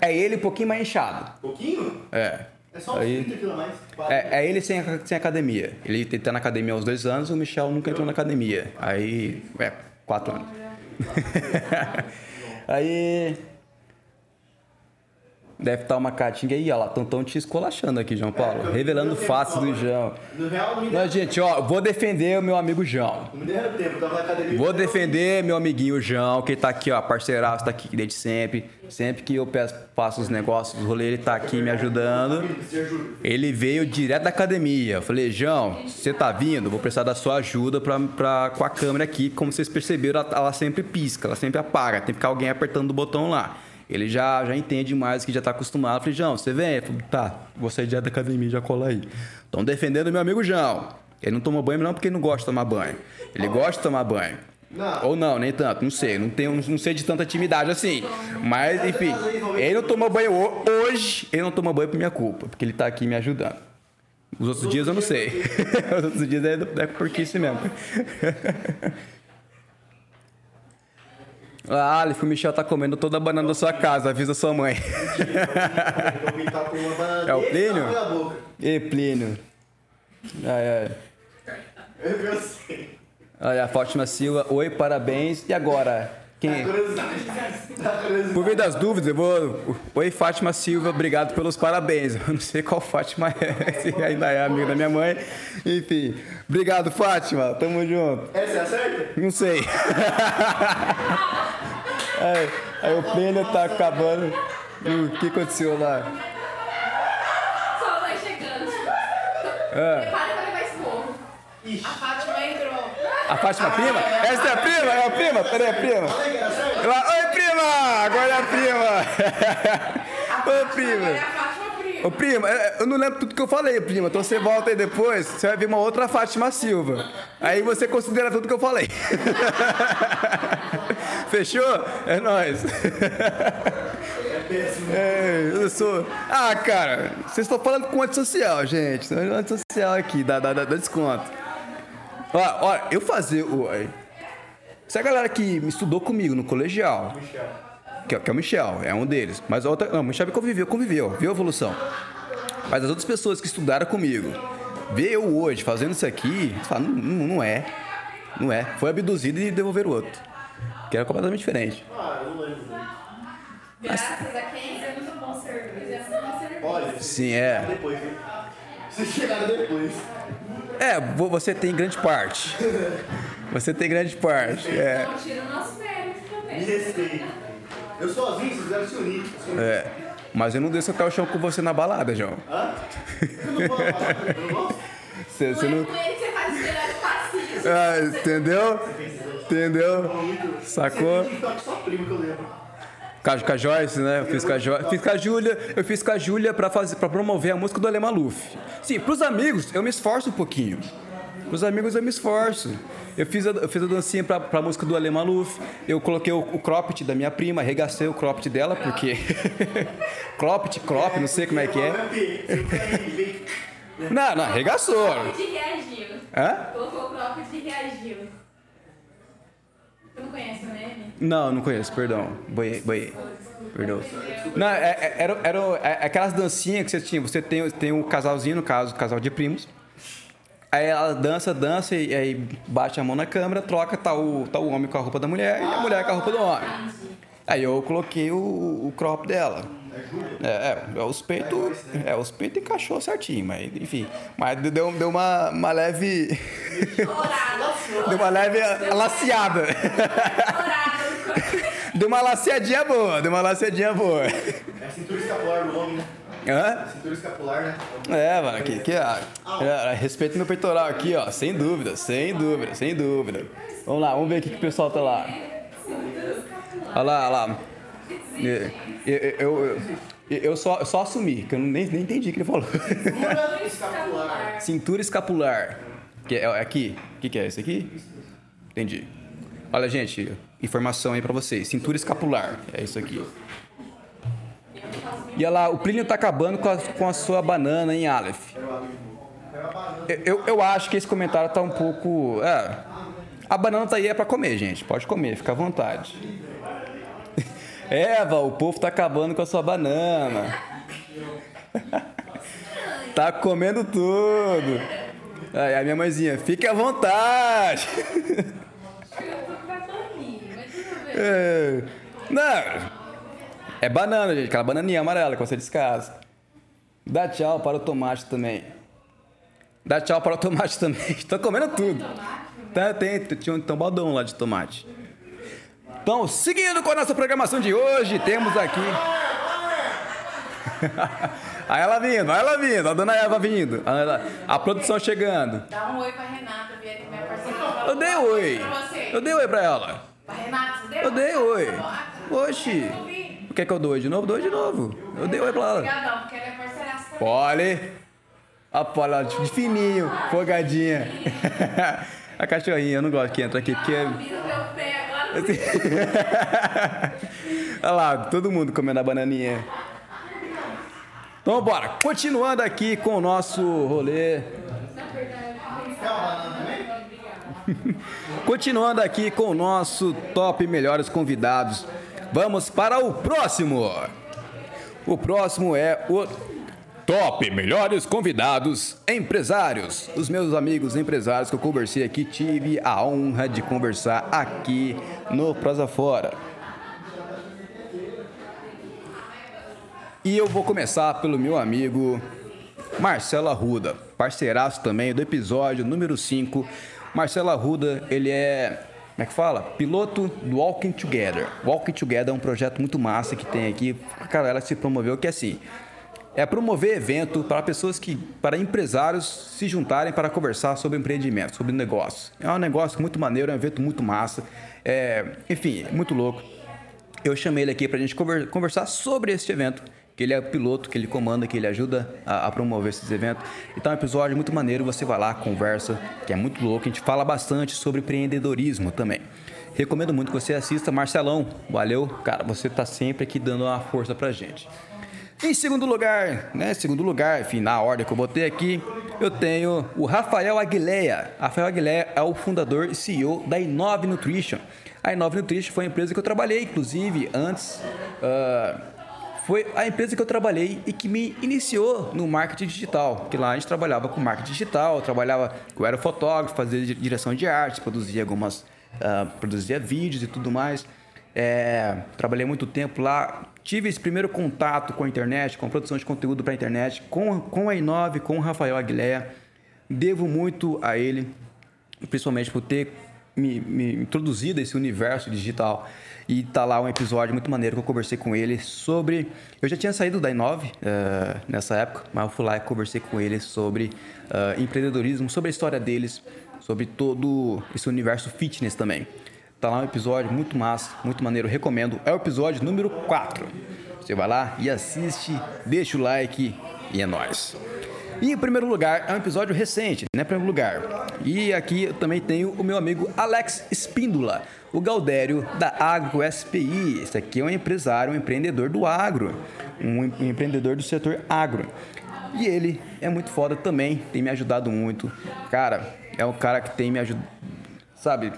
É ele um pouquinho mais inchado. Pouquinho? É. É só uns Aí- 30 quilos mais. É, é ele sem, sem academia. Ele tá na academia há uns dois anos, o Michel nunca entrou na academia. Aí. É, quatro anos. Aí. Deve estar uma catinga aí, ó lá. Estão te escolachando aqui, João Paulo. É, Revelando fatos do. João. No real, não me Não, gente, ó, vou defender o meu amigo João. Não me deram tempo, tava na academia. Vou defender meu amiguinho João, que tá aqui, ó, parceiraço, tá aqui desde sempre. Sempre que eu peço, faço os negócios, os rolês, ele tá aqui me ajudando. Ele veio direto da academia. Eu falei, João, você tá vindo? Vou precisar da sua ajuda pra, pra, com a câmera aqui. Como vocês perceberam, ela, ela sempre pisca, ela sempre apaga. Tem que ficar alguém apertando o botão lá. Ele já, já entende mais, que já tá acostumado. Eu falei, João, você vem? Ele falou, tá, vou sair direto da academia, já cola aí. Estão defendendo meu amigo João. Ele não toma banho não porque ele não gosta de tomar banho. Ele gosta de tomar banho. Não. Ou não, nem tanto, não sei. Não, tenho, não sei de tanta intimidade assim. Mas, enfim, ele não tomou banho ho- hoje, ele não tomou banho por minha culpa, porque ele tá aqui me ajudando. Os outros dias eu não sei. Os outros dias é, é porquice mesmo. Ah, Aleph, o Michel tá comendo toda a banana da sua casa, avisa sua mãe. É o Plínio? Ei, Plínio. Ai, ai. Eu sei. Olha, a Fátima Silva, oi, parabéns. E agora? Quem? Tá. Por via das dúvidas, eu vou. Oi, Fátima Silva, obrigado pelos parabéns. Eu não sei qual Fátima é, se ainda é amiga da minha mãe. Enfim, obrigado, Fátima. Tamo junto. Essa é a certa? Não sei. aí, aí o Plínio tá acabando. O que aconteceu lá? Só vai chegando. Prepara pra levar esse morro. A Fátima entrou. a Fátima prima? Essa é a prima? É a prima? Peraí, a prima. Oi, prima! Agora é a prima. Ô, prima. Ô, prima, é, eu não lembro tudo que eu falei, prima. Então você volta aí depois, você vai ver uma outra Fátima Silva. Aí você considera tudo que eu falei. Fechou? É nóis. É. É, eu sou. Ah, cara, vocês estão falando com antissocial, gente. Antissocial aqui, dá, dá, dá, desconto. Ó, eu fazer o. Essa galera que me estudou comigo no colegial, Michel. Que é, que é o Michel, é um deles. Mas a outra. Não, o Michel conviveu, conviveu, viu a evolução. Mas as outras pessoas que estudaram comigo, ver eu hoje fazendo isso aqui, você fala, não, não, é. Não é. Foi abduzido e devolveram o outro. Que era completamente diferente. Ah, eu não lembro. Graças a quem? É muito bom serviço. Serviço. Olha, Sim, é. depois? Vocês chegaram depois. É, vo- você tem grande parte. Você tem grande parte. É. Não tira o nosso mérito Me também. respeita. Eu sozinho, vocês devem se unir. É. Mas eu não desço até o chão com você na balada, João. Hã? Eu não vou falar, eu não gosto. Você, você Não é você faz os melhores passinhos. Ah, entendeu? Entendeu? Sacou? Só primo que eu lembro. Com a, Joyce, né? Eu fiz com a Joyce. Fiz com a Júlia. Eu fiz com a Júlia pra, fazer, pra promover a música do Ale Maluf. Sim, pros amigos, eu me esforço um pouquinho. Pros amigos eu me esforço. Eu fiz a, eu fiz a dancinha pra, pra música do Ale Maluf. Eu coloquei o, o cropped da minha prima, arregacei o cropped dela, porque. cropped, crop, não sei como é que é. Não, não, arregaçou. De reagiu. Hã? Colocou o de reagiu. Tu não conhece o meme? Não, não conheço, perdão. Boiei, boiei. Perdão. Não, é, é, era, era é, aquelas dancinhas que você tinha. Você tem, tem um casalzinho, no caso, um casal de primos. Aí ela dança, dança e aí bate a mão na câmera, troca, tá o, tá o homem com a roupa da mulher e a mulher com a roupa do homem. Aí eu coloquei o, o crop dela. É, é, os peitos. É, os peitos encaixou certinho, mas enfim. Mas deu, deu uma, uma leve. Deu uma leve. Dourado. Deu uma laceadinha boa, deu uma laceadinha boa. É a cintura escapular do homem, né? Hã? Cintura escapular, né? É, mano, que, que é, é, respeito meu peitoral aqui, ó, sem dúvida, sem dúvida, sem dúvida. Vamos lá, vamos ver o que, o pessoal tá lá. Olha lá, olha lá. Eu, eu, eu, eu, só, só assumi, que eu nem, nem entendi o que ele falou. Cintura escapular. Cintura escapular. Que é, é aqui? O que, que é esse aqui? Entendi. Olha, gente, informação aí pra vocês. Cintura escapular. É isso aqui. E olha lá, o Plínio tá acabando com a, com a sua banana, hein, Aleph? Eu, eu, eu acho que esse comentário tá um pouco. É, a banana tá aí é pra comer, gente. Pode comer, fica à vontade. Eva, o povo tá acabando com a sua banana. tá comendo tudo. Aí a minha mãezinha, fique à vontade. É. Não. É banana, gente. Aquela bananinha amarela que você descasca. Dá tchau para o tomate também. Dá tchau para o tomate também. Estou comendo tudo. Tá, tem, tinha um tambadão lá de tomate. Então, seguindo com a nossa programação de hoje, temos aqui. Aí ela vindo, aí ela vindo, a dona Eva vindo, a, a produção chegando. Dá um oi pra Renata, minha parceira. Eu dei oi. Eu dei oi pra ela. Pra Renata, você deu? Eu dei oi. Oxi. O que eu dou oi de novo? Oi de novo. Eu dei pra ela. Obrigadão, porque ela é também. A Poli, de fininho, folgadinha. A cachorrinha, eu não gosto que entra aqui, porque... O. Olha lá, todo mundo comendo a bananinha. Então, bora. Continuando aqui com o nosso rolê. Continuando aqui com o nosso top melhores convidados. Vamos para o próximo. O próximo é o top melhores convidados empresários. Os meus amigos empresários que eu conversei aqui, tive a honra de conversar aqui no Prosa Fora. E eu vou começar pelo meu amigo Marcelo Arruda, parceiraço também do episódio número 5. Marcelo Arruda, ele é, como é que fala? Piloto do Walking Together. Walking Together é um projeto muito massa que tem aqui, a galera se promoveu, que é assim, é promover evento para pessoas que, para empresários se juntarem para conversar sobre empreendimento, sobre negócio. É um negócio muito maneiro, é um evento muito massa, é, enfim, muito louco. Eu chamei ele aqui para a gente conver- conversar sobre este evento, que ele é o piloto, que ele comanda, que ele ajuda a, a promover esses eventos. Então é um episódio muito maneiro, você vai lá, conversa, que é muito louco. A gente fala bastante sobre empreendedorismo também. Recomendo muito que você assista. Marcelão, valeu. Cara, você tá sempre aqui dando uma força pra gente. Em segundo lugar, né? Segundo lugar, enfim, na ordem que eu botei aqui, eu tenho o Rafael Aguilera. Rafael Aguilera é o fundador e CEO da Inove Nutrition. A Inove Nutrition foi a empresa que eu trabalhei, inclusive, antes. ah, foi a empresa que eu trabalhei e que me iniciou no marketing digital. Que lá a gente trabalhava com marketing digital, trabalhava, eu era fotógrafo, fazia di- direção de arte, produzia algumas, ah, produzia vídeos e tudo mais. É, trabalhei muito tempo lá, tive esse primeiro contato com a internet, com a produção de conteúdo para a internet, com, com a Inove, com o Rafael Aguilera. Devo muito a ele, principalmente por ter me, me introduzido a esse universo digital. E tá lá um episódio muito maneiro que eu conversei com ele sobre. Eu já tinha saído da Inove eh, nessa época, mas eu fui lá e conversei com ele sobre eh, empreendedorismo, sobre a história deles, sobre todo esse universo fitness também. Tá lá um episódio muito massa, muito maneiro, recomendo. É o episódio número 4. Você vai lá e assiste, deixa o like e é nóis. E em primeiro lugar, é um episódio recente, né? Em primeiro lugar. E aqui eu também tenho o meu amigo Alex Espíndola, o Galdério da Agro SPI. Esse aqui é um empresário, um empreendedor do agro, um em- empreendedor do setor agro. E ele é muito foda também, tem me ajudado muito. Cara, é um cara que tem me ajudado, sabe?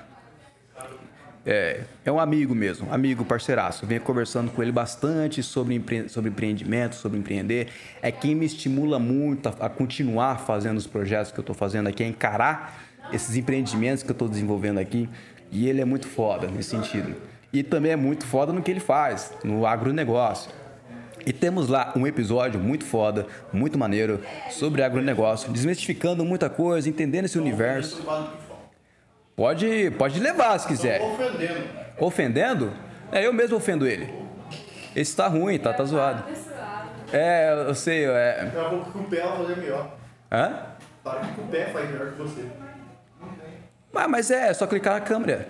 É, é um amigo mesmo, amigo, parceiraço. Eu venho conversando com ele bastante sobre, empre... sobre empreendimento, sobre empreender. É quem me estimula muito a, a continuar fazendo os projetos que eu estou fazendo aqui, a encarar esses empreendimentos que eu estou desenvolvendo aqui. E ele é muito foda nesse sentido. E também é muito foda no que ele faz, no agronegócio. E temos lá um episódio muito foda, muito maneiro, sobre agronegócio, desmistificando muita coisa, entendendo esse universo. Pode, pode levar se quiser. Ofendendo. Ofendendo? É, eu mesmo ofendo ele. Esse tá ruim, tá, tá zoado. É, eu sei, é. Daqui a pouco com o pé ela vai fazer melhor. Hã? Para que com o pé faz melhor que você. Ah, mas é, é só clicar na câmera.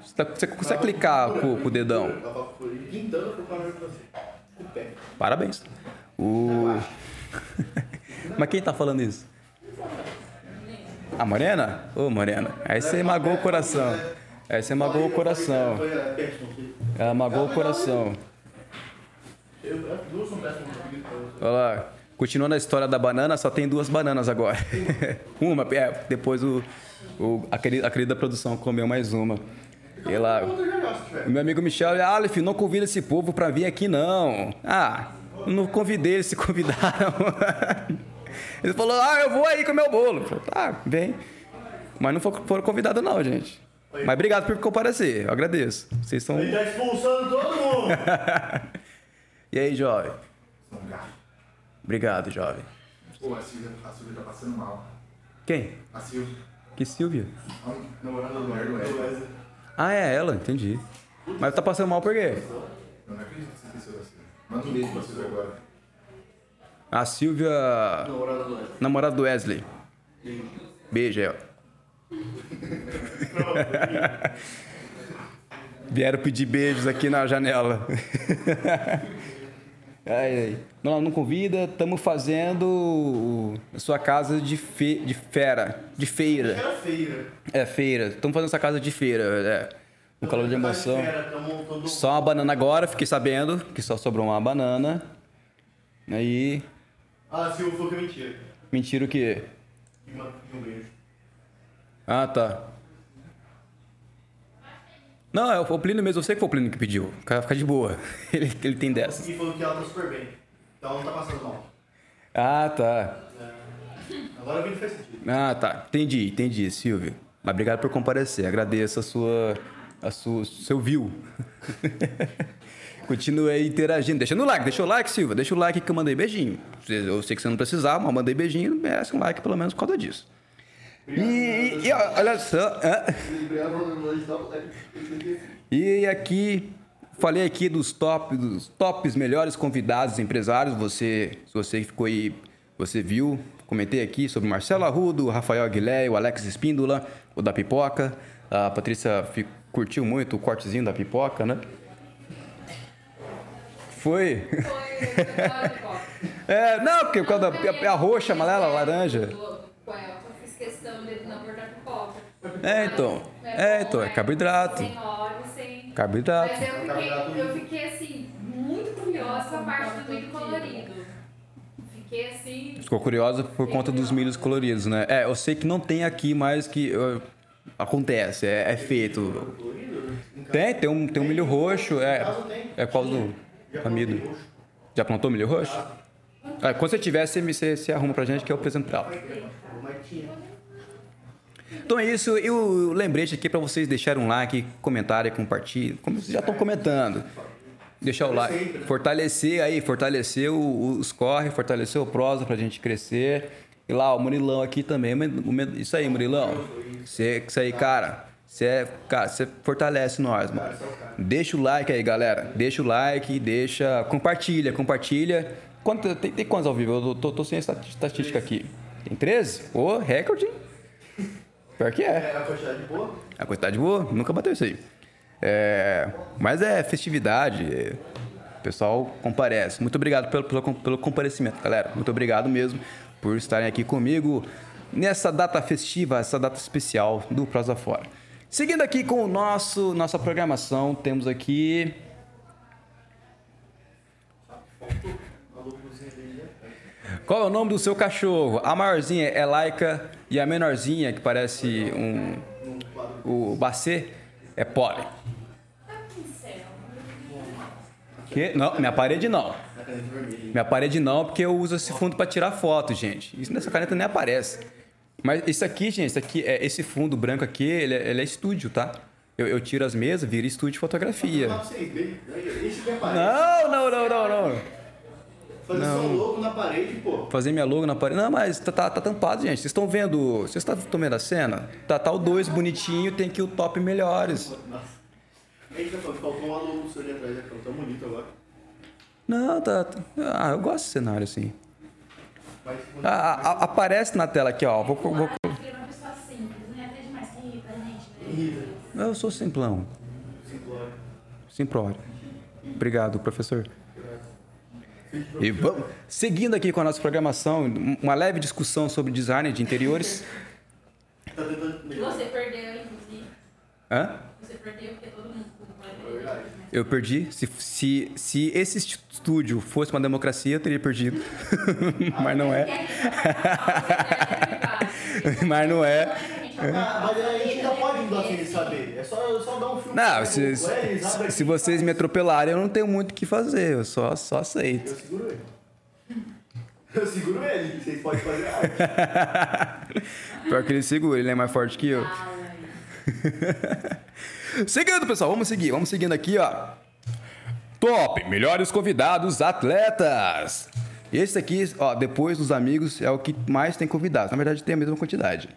Você, tá- você consegue clicar com, com o dedão. Pé. Parabéns. O... Mas quem tá falando isso? A Morena? Ô, Morena. Aí você magoou o coração. Aí você magoou o coração. Ela magoou o coração. Olha lá. Continuando a história da banana, só tem duas bananas agora. uma, é, depois o, o, a, querida, a querida produção comeu mais uma. E lá, o meu amigo Michel, Aleph, não convida esse povo pra vir aqui não. Ah, não convidei, eles se convidaram. Ele falou, ah, eu vou aí com o meu bolo. Eu falei, tá, vem. Mas não foram convidados não, gente. Mas obrigado por comparecer, eu agradeço. Vocês são... Ele tá expulsando todo mundo. E aí, jovem? Obrigado, jovem. Pô, a Silvia, a Silvia tá passando mal. Quem? A Silvia. Que Silvia? Namorada do. Wesley. Ah, é ela, entendi. Mas tá passando mal por quê? Eu não acredito que você esqueceu da Silvia. Manda um beijo pra Silvia agora. A Silvia, Namorada do Wesley. namorada do Wesley. Beijo aí, ó. Vieram pedir beijos aqui na janela. ai, ai. Não, não convida, estamos fazendo a sua casa de, fe, de fera, de feira. Era feira. É, feira. Estamos fazendo essa casa de feira, é. Um calor de emoção. Só uma banana agora, fiquei sabendo que só sobrou uma banana. Aí, Ah, Silvio falou que é mentira. mentira o quê? E uma- e um beijo. Ah, tá. Não, é o Plínio mesmo, eu sei que foi o Plínio que pediu. O cara fica de boa. Ele, ele tem dessas. E falou que ela tá super bem. Então não tá passando mal. Ah, tá. Agora o vídeo faz sentido. Ah, tá. Entendi, entendi, Silvio. Mas obrigado por comparecer. Agradeço a sua. a sua seu view. Continue aí interagindo. Deixa no like, deixa o like, Silvia. Deixa o like que eu mandei beijinho. Eu sei que você não precisava, mas mandei beijinho. Merece um like pelo menos por causa disso. E, e- olha só. o. E aqui, falei aqui dos top, dos tops melhores convidados empresários. Você, se você ficou aí, você viu, comentei aqui sobre Marcelo Arrudo, Rafael Aguilé, o Alex Espíndola, o da Pipoca. A Patrícia curtiu muito o cortezinho da Pipoca, né? Foi? Foi. É, não, porque por causa da é a roxa, amarela, laranja. Com ela, eu fiz questão dele não da pipoca. É, então. É, então, é carboidrato. Sem óleo, sem... Carboidrato. Mas eu fiquei, eu fiquei assim, muito curiosa com a parte do milho colorido. Fiquei assim. Ficou curiosa por conta dos milhos coloridos, né? É, eu sei que não tem aqui, mas que uh, acontece, é, é feito. Tem, tem um, tem um milho roxo, é. É qual do amido? Já plantou milho roxo? Ah, quando você tiver, você, você, você arruma pra gente que eu apresento pra ela. Então é isso, e o lembrete aqui pra vocês deixarem um like, comentário, compartilhem. Como vocês já estão comentando. Deixar o like. Fortalecer aí, fortalecer os corre, fortalecer o prosa pra gente crescer. E lá, o Murilão aqui também. Isso aí, Murilão. Isso aí, cara. Você é, cara, você fortalece nós, mano. Deixa o like aí, galera. Deixa o like, deixa. Compartilha, compartilha. Quanto, tem, tem quantos ao vivo? Eu tô, tô sem estatística aqui. Tem 13? Ô, recorde, hein? Pior que é. É a quantidade boa. A quantidade boa, nunca bateu isso aí. É, mas é festividade, é, o pessoal comparece. Muito obrigado pelo, pelo, pelo comparecimento, galera. Muito obrigado mesmo por estarem aqui comigo nessa data festiva, essa data especial do Prosa Fora. Seguindo aqui com o nosso nossa programação, temos aqui Qual é o nome do seu cachorro? A maiorzinha é Laika e a menorzinha, que parece um. O Bacê, é Polly. Que? Não, minha parede não. Minha parede não, porque eu uso esse fundo para tirar foto, gente. Isso nessa caneta nem aparece. Mas isso aqui, gente, isso aqui, é, esse fundo branco aqui, ele é, ele é estúdio, tá? Eu, eu tiro as mesas, vira estúdio de fotografia. Fala pra vocês, bem. Isso que é parede. Não, não, não, não, não. Fazer só logo na parede, pô. Fazer minha logo na parede. Não, mas tá, tá, tá tampado, gente. Vocês estão vendo. Vocês estão vendo a cena? Tá, tá o dois bonitinho, tem que o top melhores. A gente tá falando, faltou uma luz ali atrás, né? Tão bonito agora. Não, tá. tá- Ah, eu gosto desse cenário assim. Ah, ah, ah, aparece na tela aqui, ó. Vou, vou, eu sou simplão. simplório. Simplório. Obrigado, professor. E vamos, seguindo aqui com a nossa programação, uma leve discussão sobre design de interiores. Tá. Você perdeu, inclusive. Hã? Você perdeu porque todo mundo Eu perdi. Se, se, se esse estúdio fosse uma democracia, eu teria perdido. Mas não é. Mas não é. Ah, mas a gente ainda pode mudar sem saber. É só, só dar um filme. Não, se, se, se vocês me atropelarem, eu não tenho muito o que fazer. Eu só, só Eu aceito. seguro ele. Eu seguro ele, vocês podem fazer arte. Pior que ele segura, ele é mais forte que eu. Seguindo, pessoal, vamos seguir. Vamos seguindo aqui, ó. Top, melhores convidados atletas. Esse aqui, ó, depois dos amigos, é o que mais tem convidados. Na verdade, tem a mesma quantidade.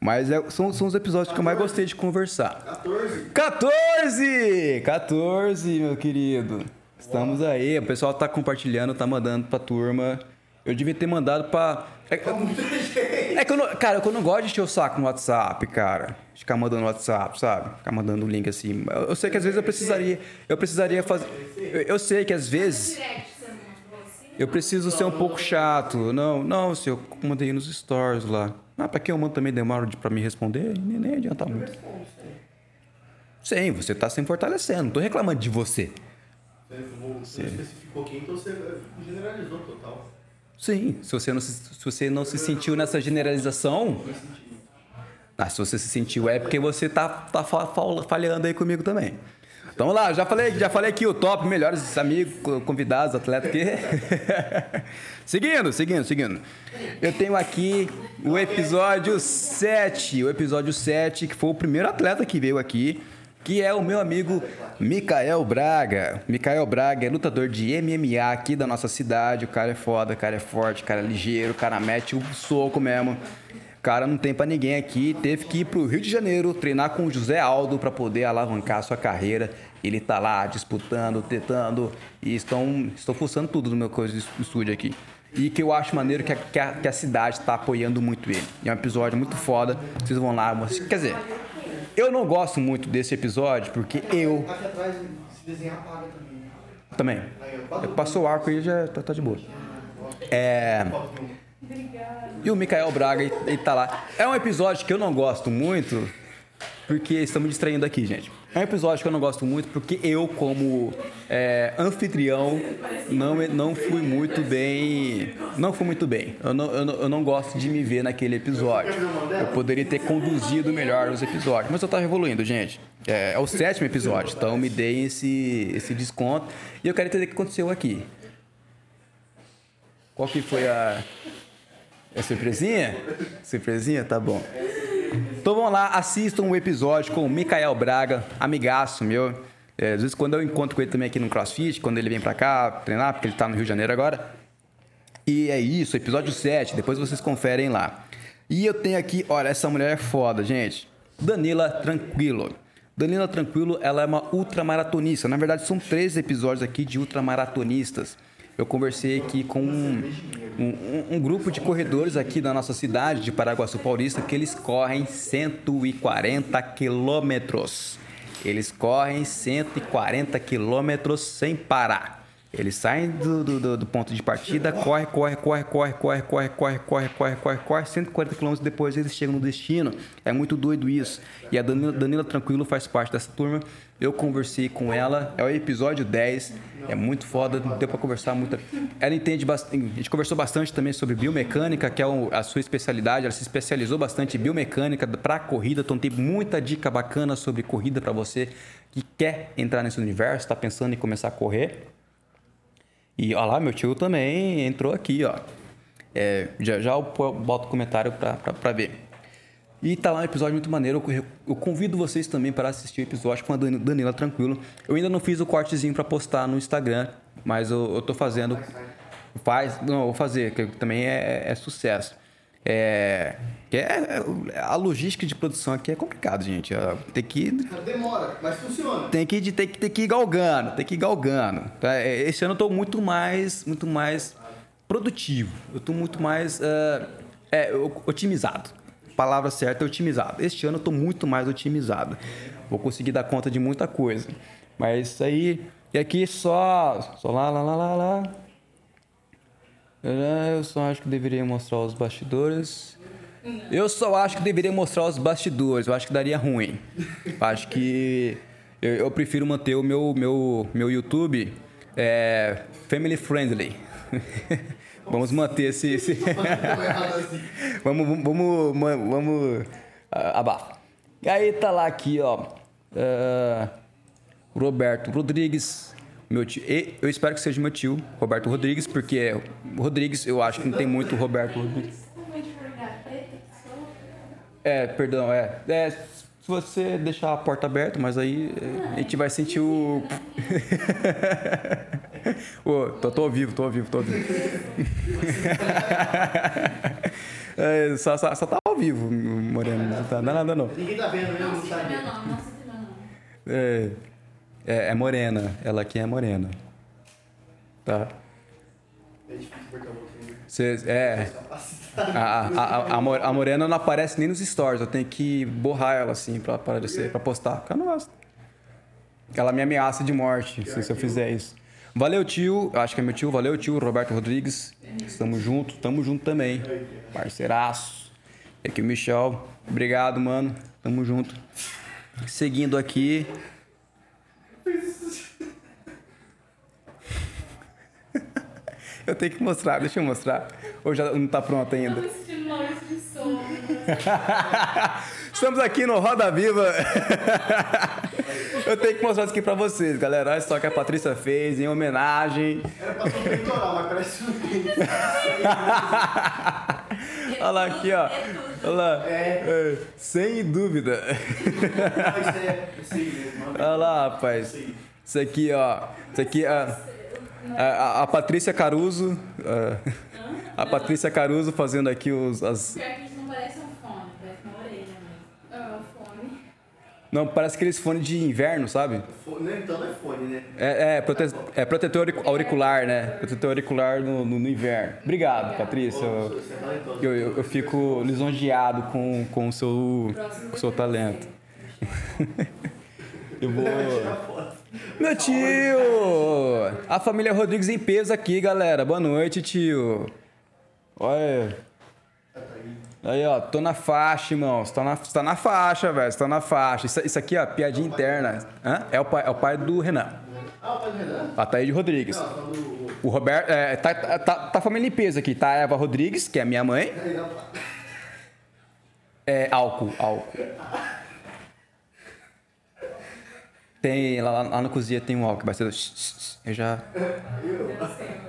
Mas é- são, são os episódios que eu mais gostei de conversar. 14. 14! 14, meu querido. Estamos aí. O pessoal tá compartilhando, tá mandando pra turma. Eu devia ter mandado pra. É, é que eu não. Cara, eu não gosto de encher o saco no WhatsApp, cara. Ficar mandando WhatsApp, sabe? Ficar mandando link assim. Eu, eu sei que às vezes eu precisaria. Eu precisaria fazer. Eu, eu sei que às vezes. Eu preciso ser um pouco chato. Não, não, se eu mandei nos stories lá. Ah, pra que eu mando também demora de- pra me responder? Nem, nem adianta muito. Sim, você tá se fortalecendo. Não tô reclamando de você. Você especificou aqui, então você generalizou total. Sim, se você não se, se, você não se sentiu nessa generalização. Ah, se você se sentiu é porque você tá, tá fa- fa- falhando aí comigo também. Então vamos lá, já falei, já falei aqui o top, melhores amigos, co- convidados, atletas aqui. seguindo, seguindo, seguindo. Eu tenho aqui o episódio 7, o episódio 7, que foi o primeiro atleta que veio aqui, que é o meu amigo Mikael Braga. Mikael Braga é lutador de MMA aqui da nossa cidade. O cara é foda, o cara é forte, o cara é ligeiro, o cara mete o soco mesmo. O cara não tem pra ninguém aqui, teve que ir pro Rio de Janeiro treinar com o José Aldo pra poder alavancar a sua carreira. Ele tá lá disputando, tentando e estão, estão fuçando tudo no meu coisa estúdio aqui. E que eu acho maneiro que a, que a, que a cidade tá apoiando muito ele. É um episódio muito foda. Vocês vão lá, quer dizer, eu não gosto muito desse episódio porque eu Aqui atrás, se desenhar, apaga também. também. Passou o arco aí já tá, tá de boa. É. E o Mikael Braga, ele tá lá. É um episódio que eu não gosto muito, porque estamos distraindo aqui, gente. É um episódio que eu não gosto muito porque eu, como é, anfitrião, não, não fui muito bem. Não fui muito bem. Eu não, eu, não, eu não gosto de me ver naquele episódio. Eu poderia ter conduzido melhor os episódios, mas eu tava evoluindo, gente. É, é o sétimo episódio, então me deem esse, esse desconto. E eu quero entender o que aconteceu aqui. Qual que foi a. É surpresinha? Surpresinha? Tá bom. Então vamos lá, assistam o episódio com o Mikael Braga, amigaço meu. É, às vezes quando eu encontro com ele também aqui no CrossFit, quando ele vem pra cá treinar, porque ele tá no Rio de Janeiro agora. E é isso, episódio 7, depois vocês conferem lá. E eu tenho aqui, olha, essa mulher é foda, gente. Danila Tranquilo. Danila Tranquilo, ela é uma ultramaratonista. Na verdade, são três episódios aqui de ultramaratonistas. Eu conversei aqui com um, um- um grupo de corredores aqui da nossa cidade, de Paraguaçu Paulista, que eles correm 140 quilômetros. Eles correm 140 quilômetros sem parar. Eles saem do, do, do- ponto de partida, corre, corre, corre, corre, corre, corre, corre, corre, corre, corre, corre, 140 quilômetros depois eles chegam no destino. É muito doido isso. E a Danila, Danila Tranquilo faz parte dessa turma. Eu conversei com ela, é o episódio 10, é muito foda, deu pra conversar muito. Ela entende bastante, a gente conversou bastante também sobre biomecânica, que é a sua especialidade, ela se especializou bastante em biomecânica para corrida, então tem muita dica bacana sobre corrida para você que quer entrar nesse universo, está pensando em começar a correr. E ó lá, meu tio também entrou aqui, ó. É, já, já eu boto comentário pra ver. E tá lá um episódio muito maneiro. Eu, eu convido vocês também para assistir o episódio com a Dan- Danila Tranquilo. Eu ainda não fiz o cortezinho pra postar no Instagram, mas eu, eu tô fazendo. Faz, não, vou fazer, que também é, é sucesso. É, que é, a logística de produção aqui é complicado, gente. É, Tem que Demora, mas funciona. tem que, tem que, tem que ir galgando, tem que ir galgando. tá? É, Esse ano eu estou muito mais, muito mais produtivo. Eu estou muito mais é, é, otimizado. Palavra certa é otimizado. Este ano eu estou muito mais otimizado. Vou conseguir dar conta de muita coisa. Mas isso aí. E aqui só. Só lá, lá, lá, lá, lá. Eu só acho que deveria mostrar os bastidores. Eu só acho que deveria mostrar os bastidores. Eu acho que daria ruim. Eu acho que eu, eu prefiro manter o meu, meu, meu YouTube é, family friendly. vamos manter esse. esse... vamos, vamos, vamos, vamos ah, abafa. E aí tá lá aqui, ó. Uh, Roberto Rodrigues, meu tio. E eu espero que seja meu tio, Roberto Rodrigues, porque Rodrigues, eu acho que não tem muito Roberto Rodrigues. É, perdão, é. é se você deixar a porta aberta, mas aí é, a gente vai sentir o. Ô, tô, tô ao vivo, tô ao vivo, tô ao vivo. é, só, só, só tá ao vivo, Moreno. Não tá nada não. Ninguém tá vendo não sabe. Não, não, não, não. É, é, é morena. Ela aqui é morena. Tá? É difícil cortar o. É. A, a, a, a, mo- a morena não aparece nem nos stories. Eu tenho que borrar ela assim pra aparecer, pra postar. Porque eu não gosto. Ela me ameaça de morte se, eu fizer isso. Valeu, tio. Acho que é meu tio. Valeu, tio. Roberto Rodrigues. Estamos junto. Tamo junto também. Parceiraço. E aqui o Michel. Obrigado, mano. Tamo junto. Seguindo aqui. Eu tenho que mostrar, deixa eu mostrar. Ou já não tá pronto ainda? Tô assistindo Maurício de Souza. Estamos aqui no Roda Viva. Eu tenho que mostrar isso aqui pra vocês, galera. Olha só o que a Patrícia fez em homenagem. Era pra ser peitoral, mas parece um Olha lá aqui, ó. Olha lá. É, Sem dúvida. É. Olha lá, rapaz. Isso aqui, ó. Isso aqui, a, a, a- Patrícia Caruso. a- A Patrícia Caruso fazendo aqui os, as. Pior que isso não parece fone, parece uma orelha mesmo. O fone. Não, parece aqueles fones de inverno, sabe? Fo- né, Então não é fone, né? É, é, prote- é protetor auric- auricular, né? Protetor auricular no, no- no inverno. Obrigado, Patrícia. Eu, é talentoso. eu, eu- eu fico lisonjeado com, com o seu, com o seu talento. Eu vou. Meu tio! A família Rodrigues em peso aqui, galera. Boa noite, tio. Olha. Aí, ó, tô na faixa, irmão. Você tá na, você tá na faixa, velho. Você tá na faixa. Isso, isso aqui, ó, piadinha interna. Hã? É, o pai, é o pai do Renan. Ah, o pai do Renan? A Thaís Rodrigues. Não, falando do. O Roberto. É, tá, tá, tá a família em peso aqui. Tá a Eva Rodrigues, que é minha mãe. É álcool, álcool. Tem, lá, lá na cozinha tem um álcool, vai ser. Eu já.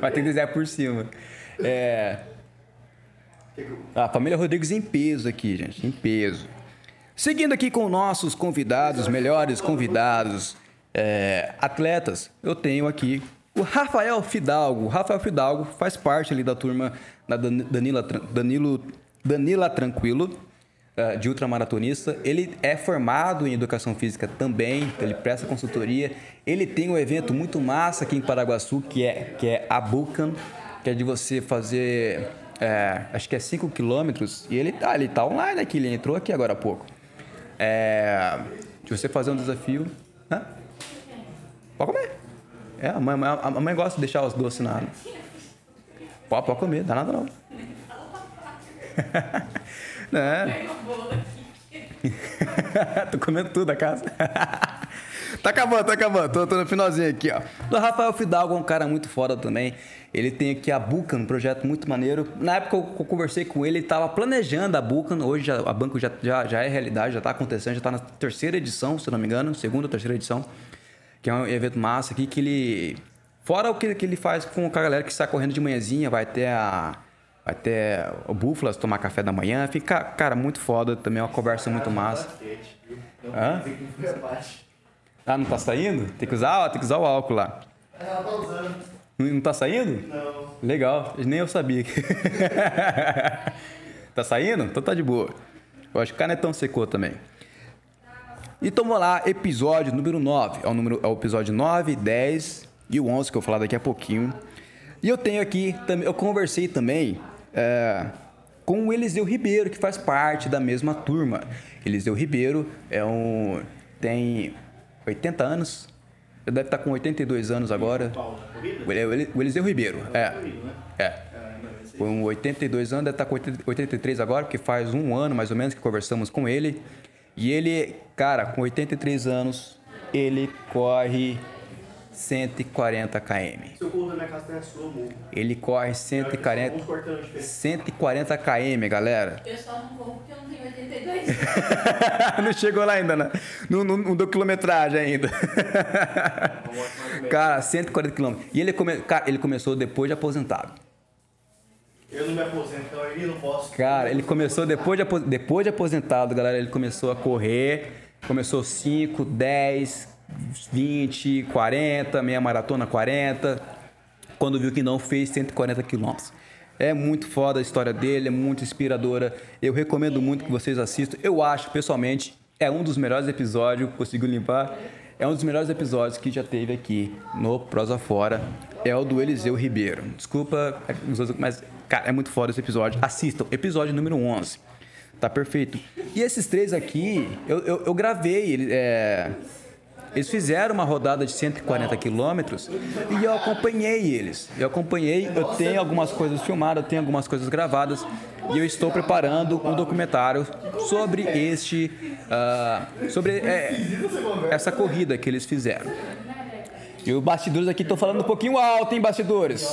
Vai ter que desenhar por cima. É. A família Rodrigues em peso aqui, gente, em peso. Seguindo aqui com nossos convidados, melhores convidados, é, atletas, eu tenho aqui o Rafael Fidalgo. O Rafael Fidalgo faz parte ali da turma da Dan- Danila, Danilo, Danila Tranquilo, eh, de ultramaratonista. Ele é formado em educação física também, ele presta consultoria. Ele tem um evento muito massa aqui em Paraguaçu, que é, que é a Bucan, que é de você fazer, é, acho que é 5 quilômetros. E ele tá, ele tá online aqui, ele entrou aqui agora há pouco. É, de você fazer um desafio. Hã? Pode comer. É, a mãe, a mãe gosta de deixar os doces na. Pode, pode comer, dá nada não. é. tô comendo tudo a casa. tá acabando, tá acabando. Tô, tô no finalzinho aqui, ó. O Rafael Fidalgo é um cara muito foda também. Ele tem aqui a Bucan, um projeto muito maneiro. Na época eu eu conversei com ele, ele tava planejando a Bucan. Hoje já- a Banco já, já, já é realidade, já tá acontecendo, já tá na terceira edição, se não me engano. Segunda ou terceira edição. Que é um evento massa aqui que ele... Fora o que, que ele faz com a galera que sai correndo de manhãzinha, vai até a... Até o Búfalas tomar café da manhã. Fica, cara, muito foda. Também é uma conversa muito massa. Hã? Ah, não tá saindo? Tem que usar, tem que usar o álcool lá. Ela tá usando. Não, tá saindo? Não. Legal, nem eu sabia. tá saindo? Então tá de boa. Eu acho que o canetão secou também. E tomou lá, episódio número 9. É o, número, é o episódio 9, 10 e o 11 que eu vou falar daqui a pouquinho. E eu tenho aqui, eu conversei também é, com o Eliseu Ribeiro, que faz parte da mesma turma. Eliseu Ribeiro é um, tem 80 anos, ele deve estar com 82 anos agora. Corrida? O Eli- o Eliseu Ribeiro, é. Corrida, né? É. Com 82 anos, deve estar com 83 agora, porque faz um ano mais ou menos que conversamos com ele. E ele, cara, com 83 anos, ele corre 140 km. Seu corpo da minha casa a sua, amor. Ele corre 140, Vamos cortando de frente. 140 km, galera. Eu só não vou porque eu não tenho 82. não chegou lá ainda, né? Não, não, não deu quilometragem ainda. cara, 140 km. E ele, come, cara, ele começou depois de aposentado. Eu não me aposento, então eu não posso. Cara, ele começou depois de, depois de aposentado, galera. Ele começou a correr. Começou 5, 10, 20, 40, meia maratona 40. Quando viu que não fez 140 quilômetros. É muito foda a história dele, é muito inspiradora. Eu recomendo muito que vocês assistam. Eu acho, pessoalmente, é um dos melhores episódios. Conseguiu limpar? É um dos melhores episódios que já teve aqui no Prosa Fora. É o do Eliseu Ribeiro. Desculpa, mas, cara, é muito foda esse episódio. Assistam, episódio número 11. Tá perfeito. E esses três aqui, eu, eu, eu gravei. é, eles fizeram uma rodada de 140 quilômetros e eu acompanhei eles. Eu acompanhei, eu tenho algumas coisas filmadas, eu tenho algumas coisas gravadas e eu estou preparando um documentário sobre este, ah, sobre é, essa corrida que eles fizeram. E os bastidores aqui estão falando um pouquinho alto, hein, bastidores?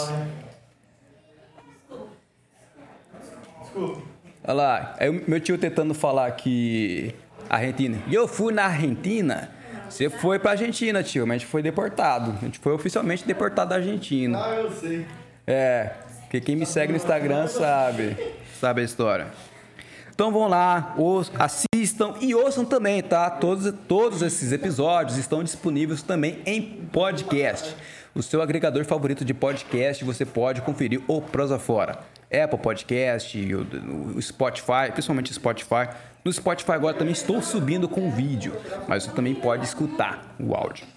Olha lá, o meu tio tentando falar que Argentina. E eu fui na Argentina. Você foi pra Argentina, tio, mas a gente foi deportado. A gente foi oficialmente deportado da Argentina. Ah, eu sei. É, porque quem me segue no Instagram sabe, sabe a história. Então vão lá, ouçam, assistam e ouçam também, tá? Todos, todos esses episódios estão disponíveis também em podcast. O seu agregador favorito de podcast, você pode conferir o Prosa Fora. Apple Podcast, o, o Spotify, principalmente o Spotify. No Spotify agora também estou subindo com vídeo, mas você também pode escutar o áudio.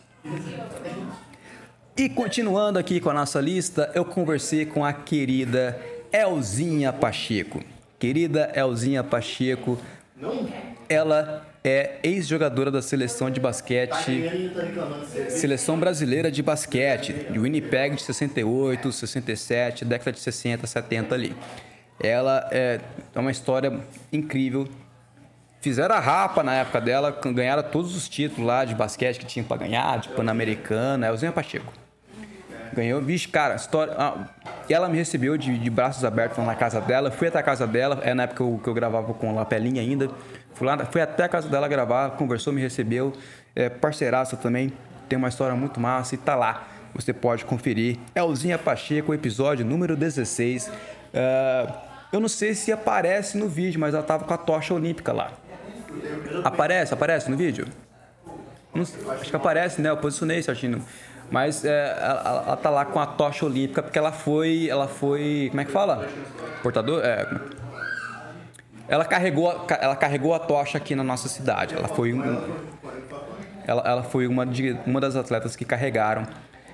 E continuando aqui com a nossa lista, eu conversei com a querida Elzinha Pacheco. Querida Elzinha Pacheco, ela é ex-jogadora da seleção de basquete, seleção brasileira de basquete, de Winnipeg de 68, 67, década de 60, 70 ali. Ela é é uma história incrível. Fizeram a rapa na época dela, ganharam todos os títulos lá de basquete que tinha pra ganhar, de Pan-Americana, Elzinha Pacheco. Ganhou, vixe, cara, história. ah, ela me recebeu de, de braços abertos na casa dela. Fui até a casa dela, é na época que eu, que eu gravava com Lapelinha ainda. Fui, lá, fui até a casa dela gravar, conversou, me recebeu. É parceiraça também, tem uma história muito massa e tá lá. Você pode conferir. Elzinha Pacheco, episódio número 16. Ah, eu não sei se aparece no vídeo, mas ela tava com a tocha olímpica lá. Aparece, aparece no vídeo? Não acho que aparece, né? Eu posicionei certinho. Mas é, ela, ela- tá lá com a tocha olímpica porque ela foi. Ela foi. Como é que fala? Portador? É. é- Ela carregou, ela carregou a tocha aqui na nossa cidade. Ela foi um, ela, ela foi uma, de, uma das atletas que carregaram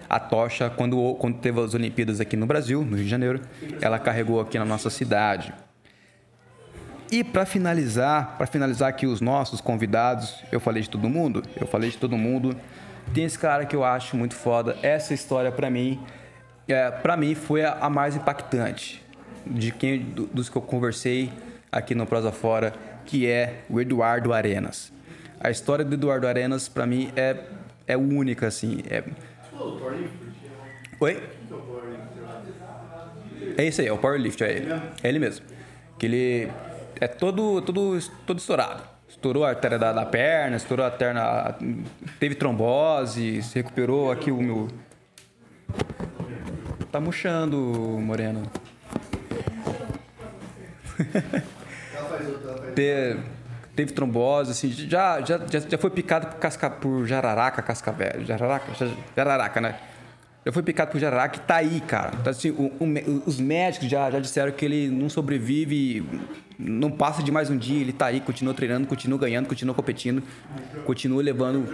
a tocha quando, quando teve as Olimpíadas aqui no Brasil, no Rio de Janeiro. Ela carregou aqui na nossa cidade. E para finalizar, para finalizar aqui os nossos convidados, eu falei de todo mundo, eu falei de todo mundo. Tem esse cara que eu acho muito foda. Essa história para mim, é, para mim foi a, a mais impactante de quem do- dos que eu conversei aqui no Prosa Fora, que é o Eduardo Arenas. A história do Eduardo Arenas para mim é é única assim, é Oi? É isso aí, é o Powerlift, é ele. É ele mesmo. Que ele é todo, todo, todo estourado. Estourou a artéria da, da perna, estourou a perna. Teve trombose, se recuperou aqui o meu. Tá murchando, Moreno. Te- teve trombose, assim, já, já, já, já foi picado por, casca, por jararaca, cascavel. Jararaca? Ja- Jararaca, né? Já foi picado por jararaca e tá aí, cara. Então, assim, o- o os médicos já, já disseram que ele não sobrevive, não passa de mais um dia, ele tá aí, continua treinando, continua ganhando, continua competindo, continua levando.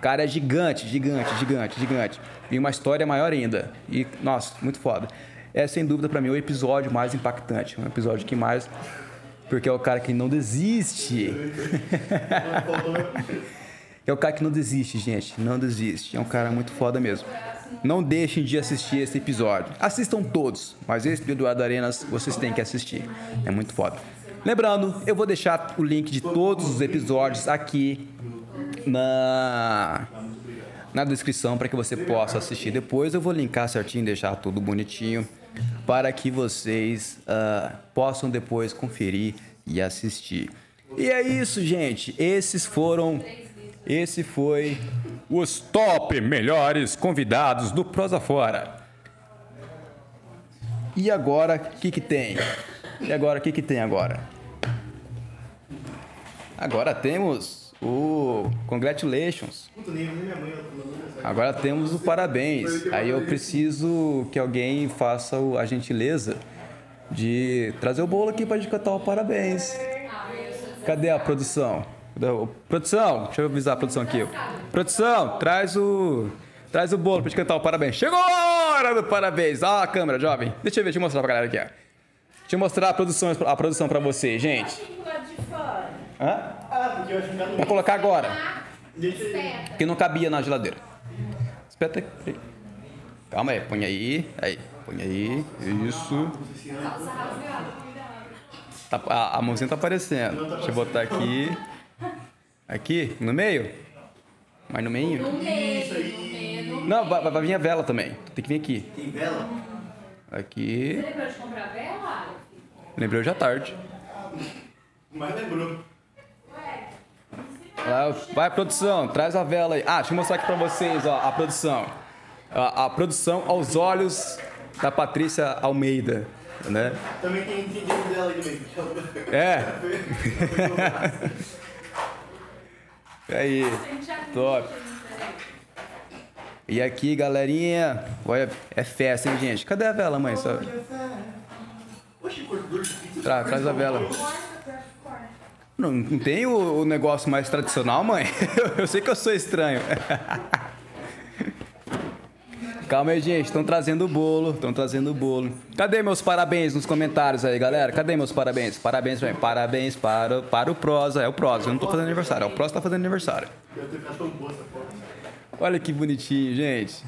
Cara, é gigante, gigante, gigante, gigante. E uma história maior ainda. E, nossa, muito foda. É, sem dúvida, pra mim, o episódio mais impactante. Um episódio que mais porque é o cara que não desiste. é o cara que não desiste, gente. Não desiste. É um cara muito foda mesmo. Não deixem de assistir esse episódio. Assistam todos, mas esse do Eduardo Arenas vocês têm que assistir. É muito foda. Lembrando, eu vou deixar o link de todos os episódios aqui na na descrição para que você possa assistir depois. Eu vou linkar certinho, deixar tudo bonitinho para que vocês ah, possam depois conferir e assistir. E é isso, gente. Esses foram. Esse foi os top melhores convidados do Prosa Fora. E agora, o que que tem? E agora, o que que tem agora? Agora temos o Congratulations. Agora temos o parabéns. Aí eu preciso que alguém faça a gentileza de trazer o bolo aqui pra gente cantar o parabéns. Cadê a produção? Produção, deixa eu avisar a produção aqui. Produção, traz o traz o bolo pra gente cantar o parabéns. Chegou a hora do parabéns. Ah, a câmera, jovem. Deixa eu ver, deixa eu mostrar pra galera aqui, ó. Deixa eu mostrar a produção, a produção pra vocês, gente. Hã? Ah, porque eu colocar agora, porque não cabia na geladeira. Espera aí. Calma aí, põe aí. Aí, põe aí. Isso. Tá- a, a mãozinha tá aparecendo. Deixa eu botar aqui. Aqui, no meio? Mais no meio? No meio, Não, vai, vai vir a vela também. Tem que vir aqui. Tem vela? Aqui. Você lembrou de comprar vela? Lembrei hoje à tarde. Mas lembrou. Vai, vai, produção, traz a vela aí. Ah, deixa eu mostrar aqui pra vocês, ó, a produção. A, a produção aos olhos da Patrícia Almeida, né? Também tem, dentro dela aí também. É. aí, top. E aqui, galerinha, olha, é festa, hein, gente? Cadê a vela, mãe? Só... Tra- traz a vela. Não, não tem o, o negócio mais tradicional, mãe? Eu sei que eu sou estranho. Calma aí, gente. Estão trazendo o bolo. Estão trazendo o bolo. Cadê meus parabéns nos comentários aí, galera? Cadê meus parabéns? Parabéns pra mim. Parabéns para, para o Prosa. É o Prosa. Eu não tô fazendo aniversário. É o Prosa que tá fazendo aniversário. Olha que bonitinho, gente.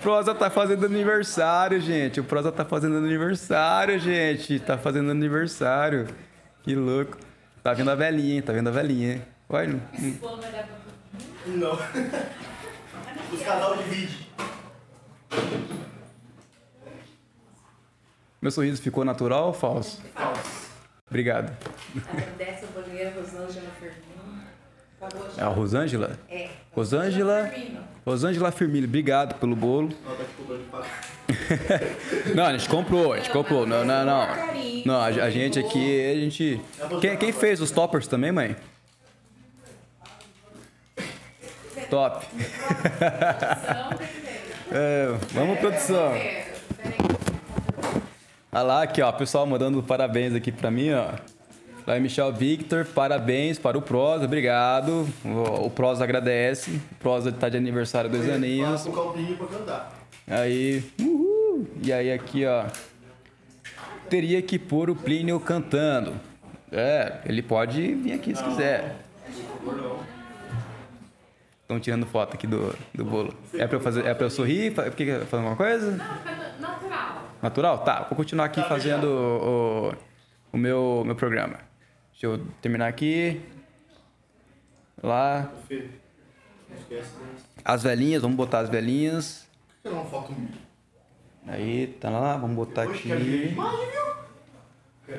Prosa tá fazendo aniversário, gente. O Prosa tá fazendo aniversário, gente. Tá fazendo aniversário. Que louco. Tá vendo a velhinha, hein? Tá vendo a velhinha. hein? Olha. Esse bolo vai dar pra Não. Os casal divide. Meu sorriso ficou natural ou falso? Obrigado. Agradece a boleira Rosângela Firmino. É a Rosângela? É. Rosângela. Firmino. Rosângela Firmino, obrigado pelo bolo. Ela tá. Não, a gente comprou, a gente comprou. Não, não, não. Não, a, a gente aqui, a gente. Quem, quem fez os toppers também, mãe? Top. É, vamos, produção. Olha lá, aqui, ó, pessoal mandando parabéns aqui pra mim, ó. Vai, Michel Victor, parabéns para o Prosa, obrigado. O, Prosa agradece. O Prosa tá de aniversário dois aninhos. Com o calpinho pra cantar. Aí, uhul. E aí aqui, ó. Teria que pôr o Plínio cantando. É, ele pode vir aqui se quiser. Estão tirando foto aqui do, do bolo. É pra eu fazer, é pra eu sorrir? Porque fazer alguma coisa? Não, fica natural. Natural? Tá, vou continuar aqui fazendo o, o, o meu, meu programa. Deixa eu terminar aqui. Lá. As velhinhas, vamos botar as velhinhas. Tirar uma foto minha. Aí, tá lá, vamos botar aqui.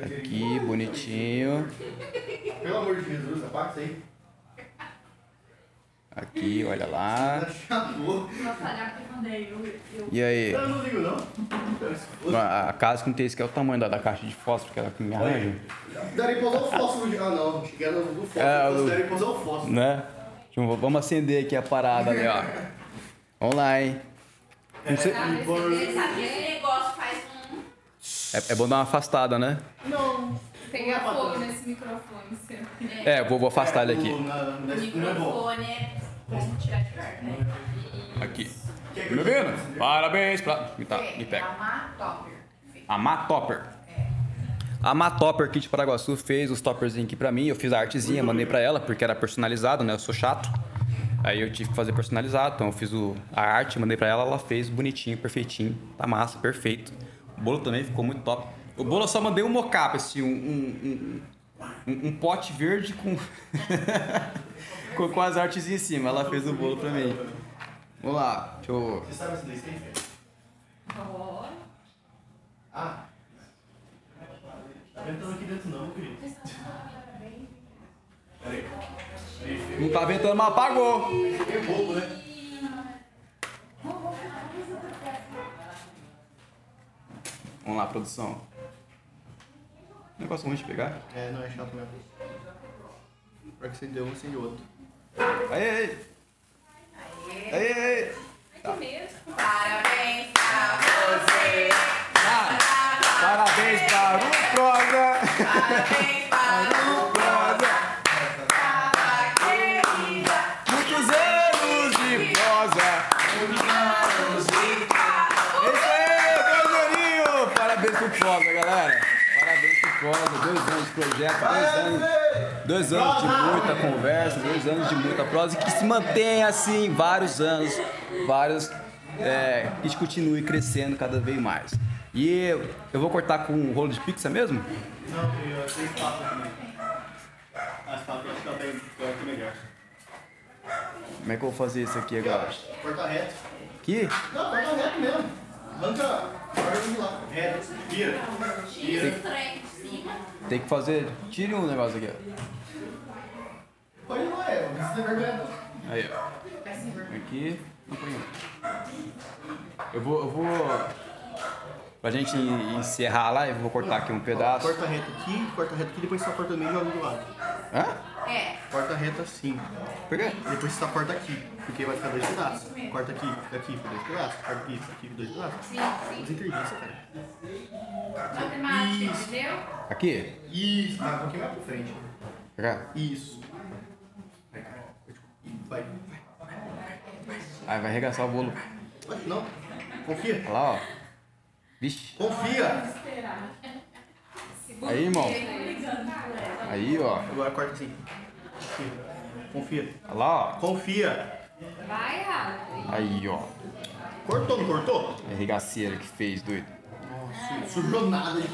Aqui, bonitinho. Pelo amor de Jesus, apaga isso aí. Aqui, olha lá. E aí? Eu não ligo, não. A a casa que não tem esse que é o tamanho da, da caixa de fósforo que ela que me arranja. Daria pra usar o fósforo. de- Ah, não. Cheguei no do fósforo. É, É, o- Daria pra usar o fósforo. Né? Deixa eu- vamos acender aqui a parada ali, ó. Vamos lá, hein? Não sei- um. é, é bom dar uma afastada, né? Não. Pegar fogo nesse microfone seu. É, eu vou, vou afastar ele aqui. Na, na O é microfone é pra gente tirar de perto, né? Aqui. Tá me ouvindo? Parabéns pra. Me, tá, me É, pega. a Matopper. A Matopper. A Matopper aqui de Paraguaçu fez os topperzinhos aqui pra mim. Eu fiz a artezinha, mandei pra ela, porque era personalizado, né? Eu sou chato. Aí eu tive que fazer personalizado, então eu fiz o, a arte, mandei pra ela, ela fez bonitinho, perfeitinho, tá massa, perfeito. O bolo também ficou muito top. O bolo só mandei um mocap, assim, um, um, um, um- pote verde com, com, com as artes em cima. Ela fez o bolo pra mim. Vamos lá, deixa eu... Você sabe esse daí tem, Fê? Ó, Ah. Tá ventando aqui dentro não, meu querido. Peraí. Não tá ventando, mas apagou. É bobo, né? Vamos lá, produção. Negócio ruim de pegar. É, não, é chato mesmo. Pra que você deu um, você deu outro. Aí, aí. Aí, aí. aqui mesmo. Parabéns pra você. Ah, parabéns para o Prosa. Parabéns para o Prosa. Prova querida. Muitos anos de prosa. Anos de carro. É isso aí, dois aninhos. Parabéns pro Prosa, galera. Prosa. Dois anos de projeto, dois anos. Dois anos de muita conversa, dois anos de muita prosa e que se mantenha assim vários anos, vários. É, que continue crescendo cada vez mais. E eu, eu vou cortar com um rolo de pizza mesmo? Não, tem três papas também. As papas eu eu que é melhor. Como é que eu vou fazer isso aqui agora? Corta reto. Aqui? Não, corta reto mesmo. Arranca a árvore lá. Reto. Vira. Tem que fazer. Tire um negócio aqui, ó. Pode ir lá, é. Vergonha não. Aí, ó. Aqui. Não põe um. Eu vou. Eu vou. Pra gente encerrar lá, eu vou cortar aqui um pedaço. Corta reto aqui, corta reto aqui, depois você corta meio e joga do lado. Hã? É. Corta reto assim. Por quê? Depois você corta aqui, porque vai ficar dois pedaços. Corta aqui, daqui, fica dois pedaços. Corta aqui, aqui, dois pedaços. Sim, Os sim. entrevistas, cara. Matemática, Isso. entendeu? Aqui? Isso. Ah, um pouquinho mais pra frente. Pra cá? Isso. Vai, cara. Vai, vai. Aí vai arregaçar o bolo. Não. Confia. Olha lá, ó. Vixe. Confia. Aí, irmão. Aí, ó. Agora corta assim. Confia. Confia. Olha lá, ó. Confia. Vai rápido. Aí, ó. Cortou, não cortou? A regaceira que fez, doido. Nossa, sujou nada de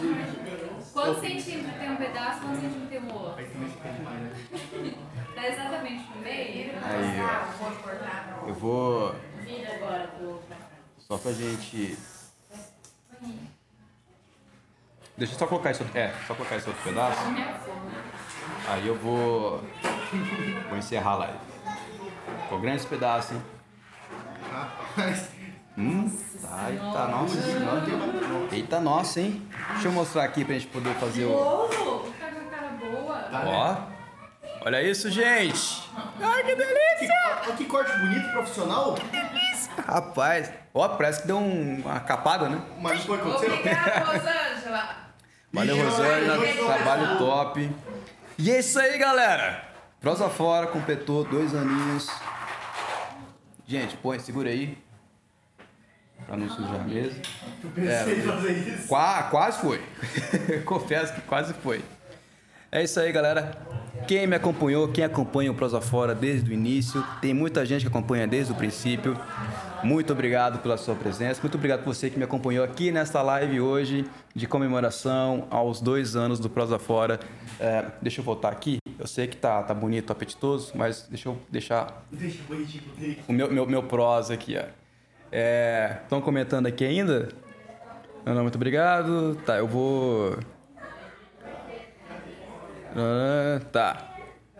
Quantos centímetros tem um pedaço, quantos centímetros tem o outro? Né? Tá exatamente no meio? Aí, ó. Eu vou. Vira agora pro... Só pra gente. Deixa eu só colocar esse outro. É, só colocar esse outro pedaço. Aí eu vou. Vou encerrar a live. Ficou grande esse pedaço, hein? Rapaz. Hum, tá, eita, nossa senhora. Eita, nossa, hein? Deixa eu mostrar aqui pra gente poder fazer o. Tá com a cara boa. Ó. Olha isso, gente! Ai, que delícia! Olha que corte bonito, profissional. Rapaz, ó, parece que deu um- uma capada, né? Mas foi aconteceu? Obrigada, Rosângela. Valeu, Rosângela. Trabalho top. E é isso aí, galera. Prosa fora, completou dois aninhos. Gente, põe, segura aí. Pra não sujar a mesa. Eu pensei em fazer isso. Qua- quase foi. Confesso que quase foi. É isso aí, galera. Quem me acompanhou, quem acompanha o Prosa Fora desde o início, tem muita gente que acompanha desde o princípio. Muito obrigado pela sua presença. Muito obrigado por você que me acompanhou aqui nesta live hoje de comemoração aos dois anos do Prosa Fora. É, deixa eu voltar aqui. Eu sei que tá, tá bonito, apetitoso, mas deixa eu deixar Deixa o meu, meu, meu prosa aqui, ó. Estão comentando aqui ainda? Não, não, muito obrigado. Tá, eu vou. Ah, tá.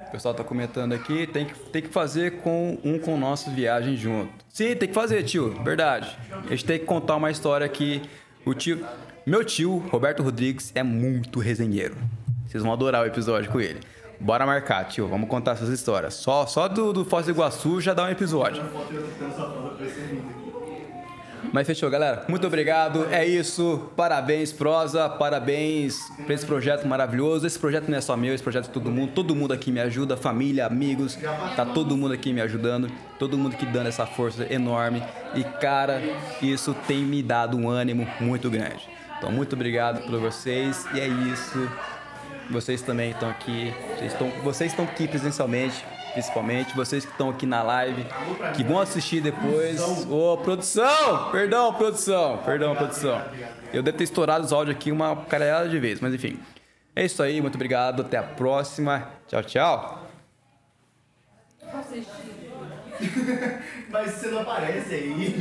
O pessoal tá comentando aqui. Tem que, tem que fazer com um com nossa viagem junto. Sim, tem que fazer, tio. Verdade. A gente tem que contar uma história aqui. O tio. Meu tio, Roberto Rodrigues, é muito resenheiro. Vocês vão adorar o episódio com ele. Bora marcar, tio. Vamos contar essas histórias. Só, só do, do Foz do Iguaçu já dá um episódio. Mas fechou, galera. Muito obrigado. É isso. Parabéns, Prosa. Parabéns por esse projeto maravilhoso. Esse projeto não é só meu, esse projeto é todo mundo. Todo mundo aqui me ajuda, família, amigos. Tá todo mundo aqui me ajudando. Todo mundo que dando essa força enorme. E, cara, isso tem me dado um ânimo muito grande. Então, muito obrigado por vocês. E é isso. Vocês também estão aqui. Vocês estão, vocês estão aqui presencialmente. Principalmente, vocês que estão aqui na live, que vão assistir depois. Ô, produção! Perdão, produção! Perdão, produção. Eu devo ter estourado os áudios aqui uma caralhada de vezes, mas enfim. É isso aí, muito obrigado, até a próxima. Tchau, tchau. Mas você não aparece aí.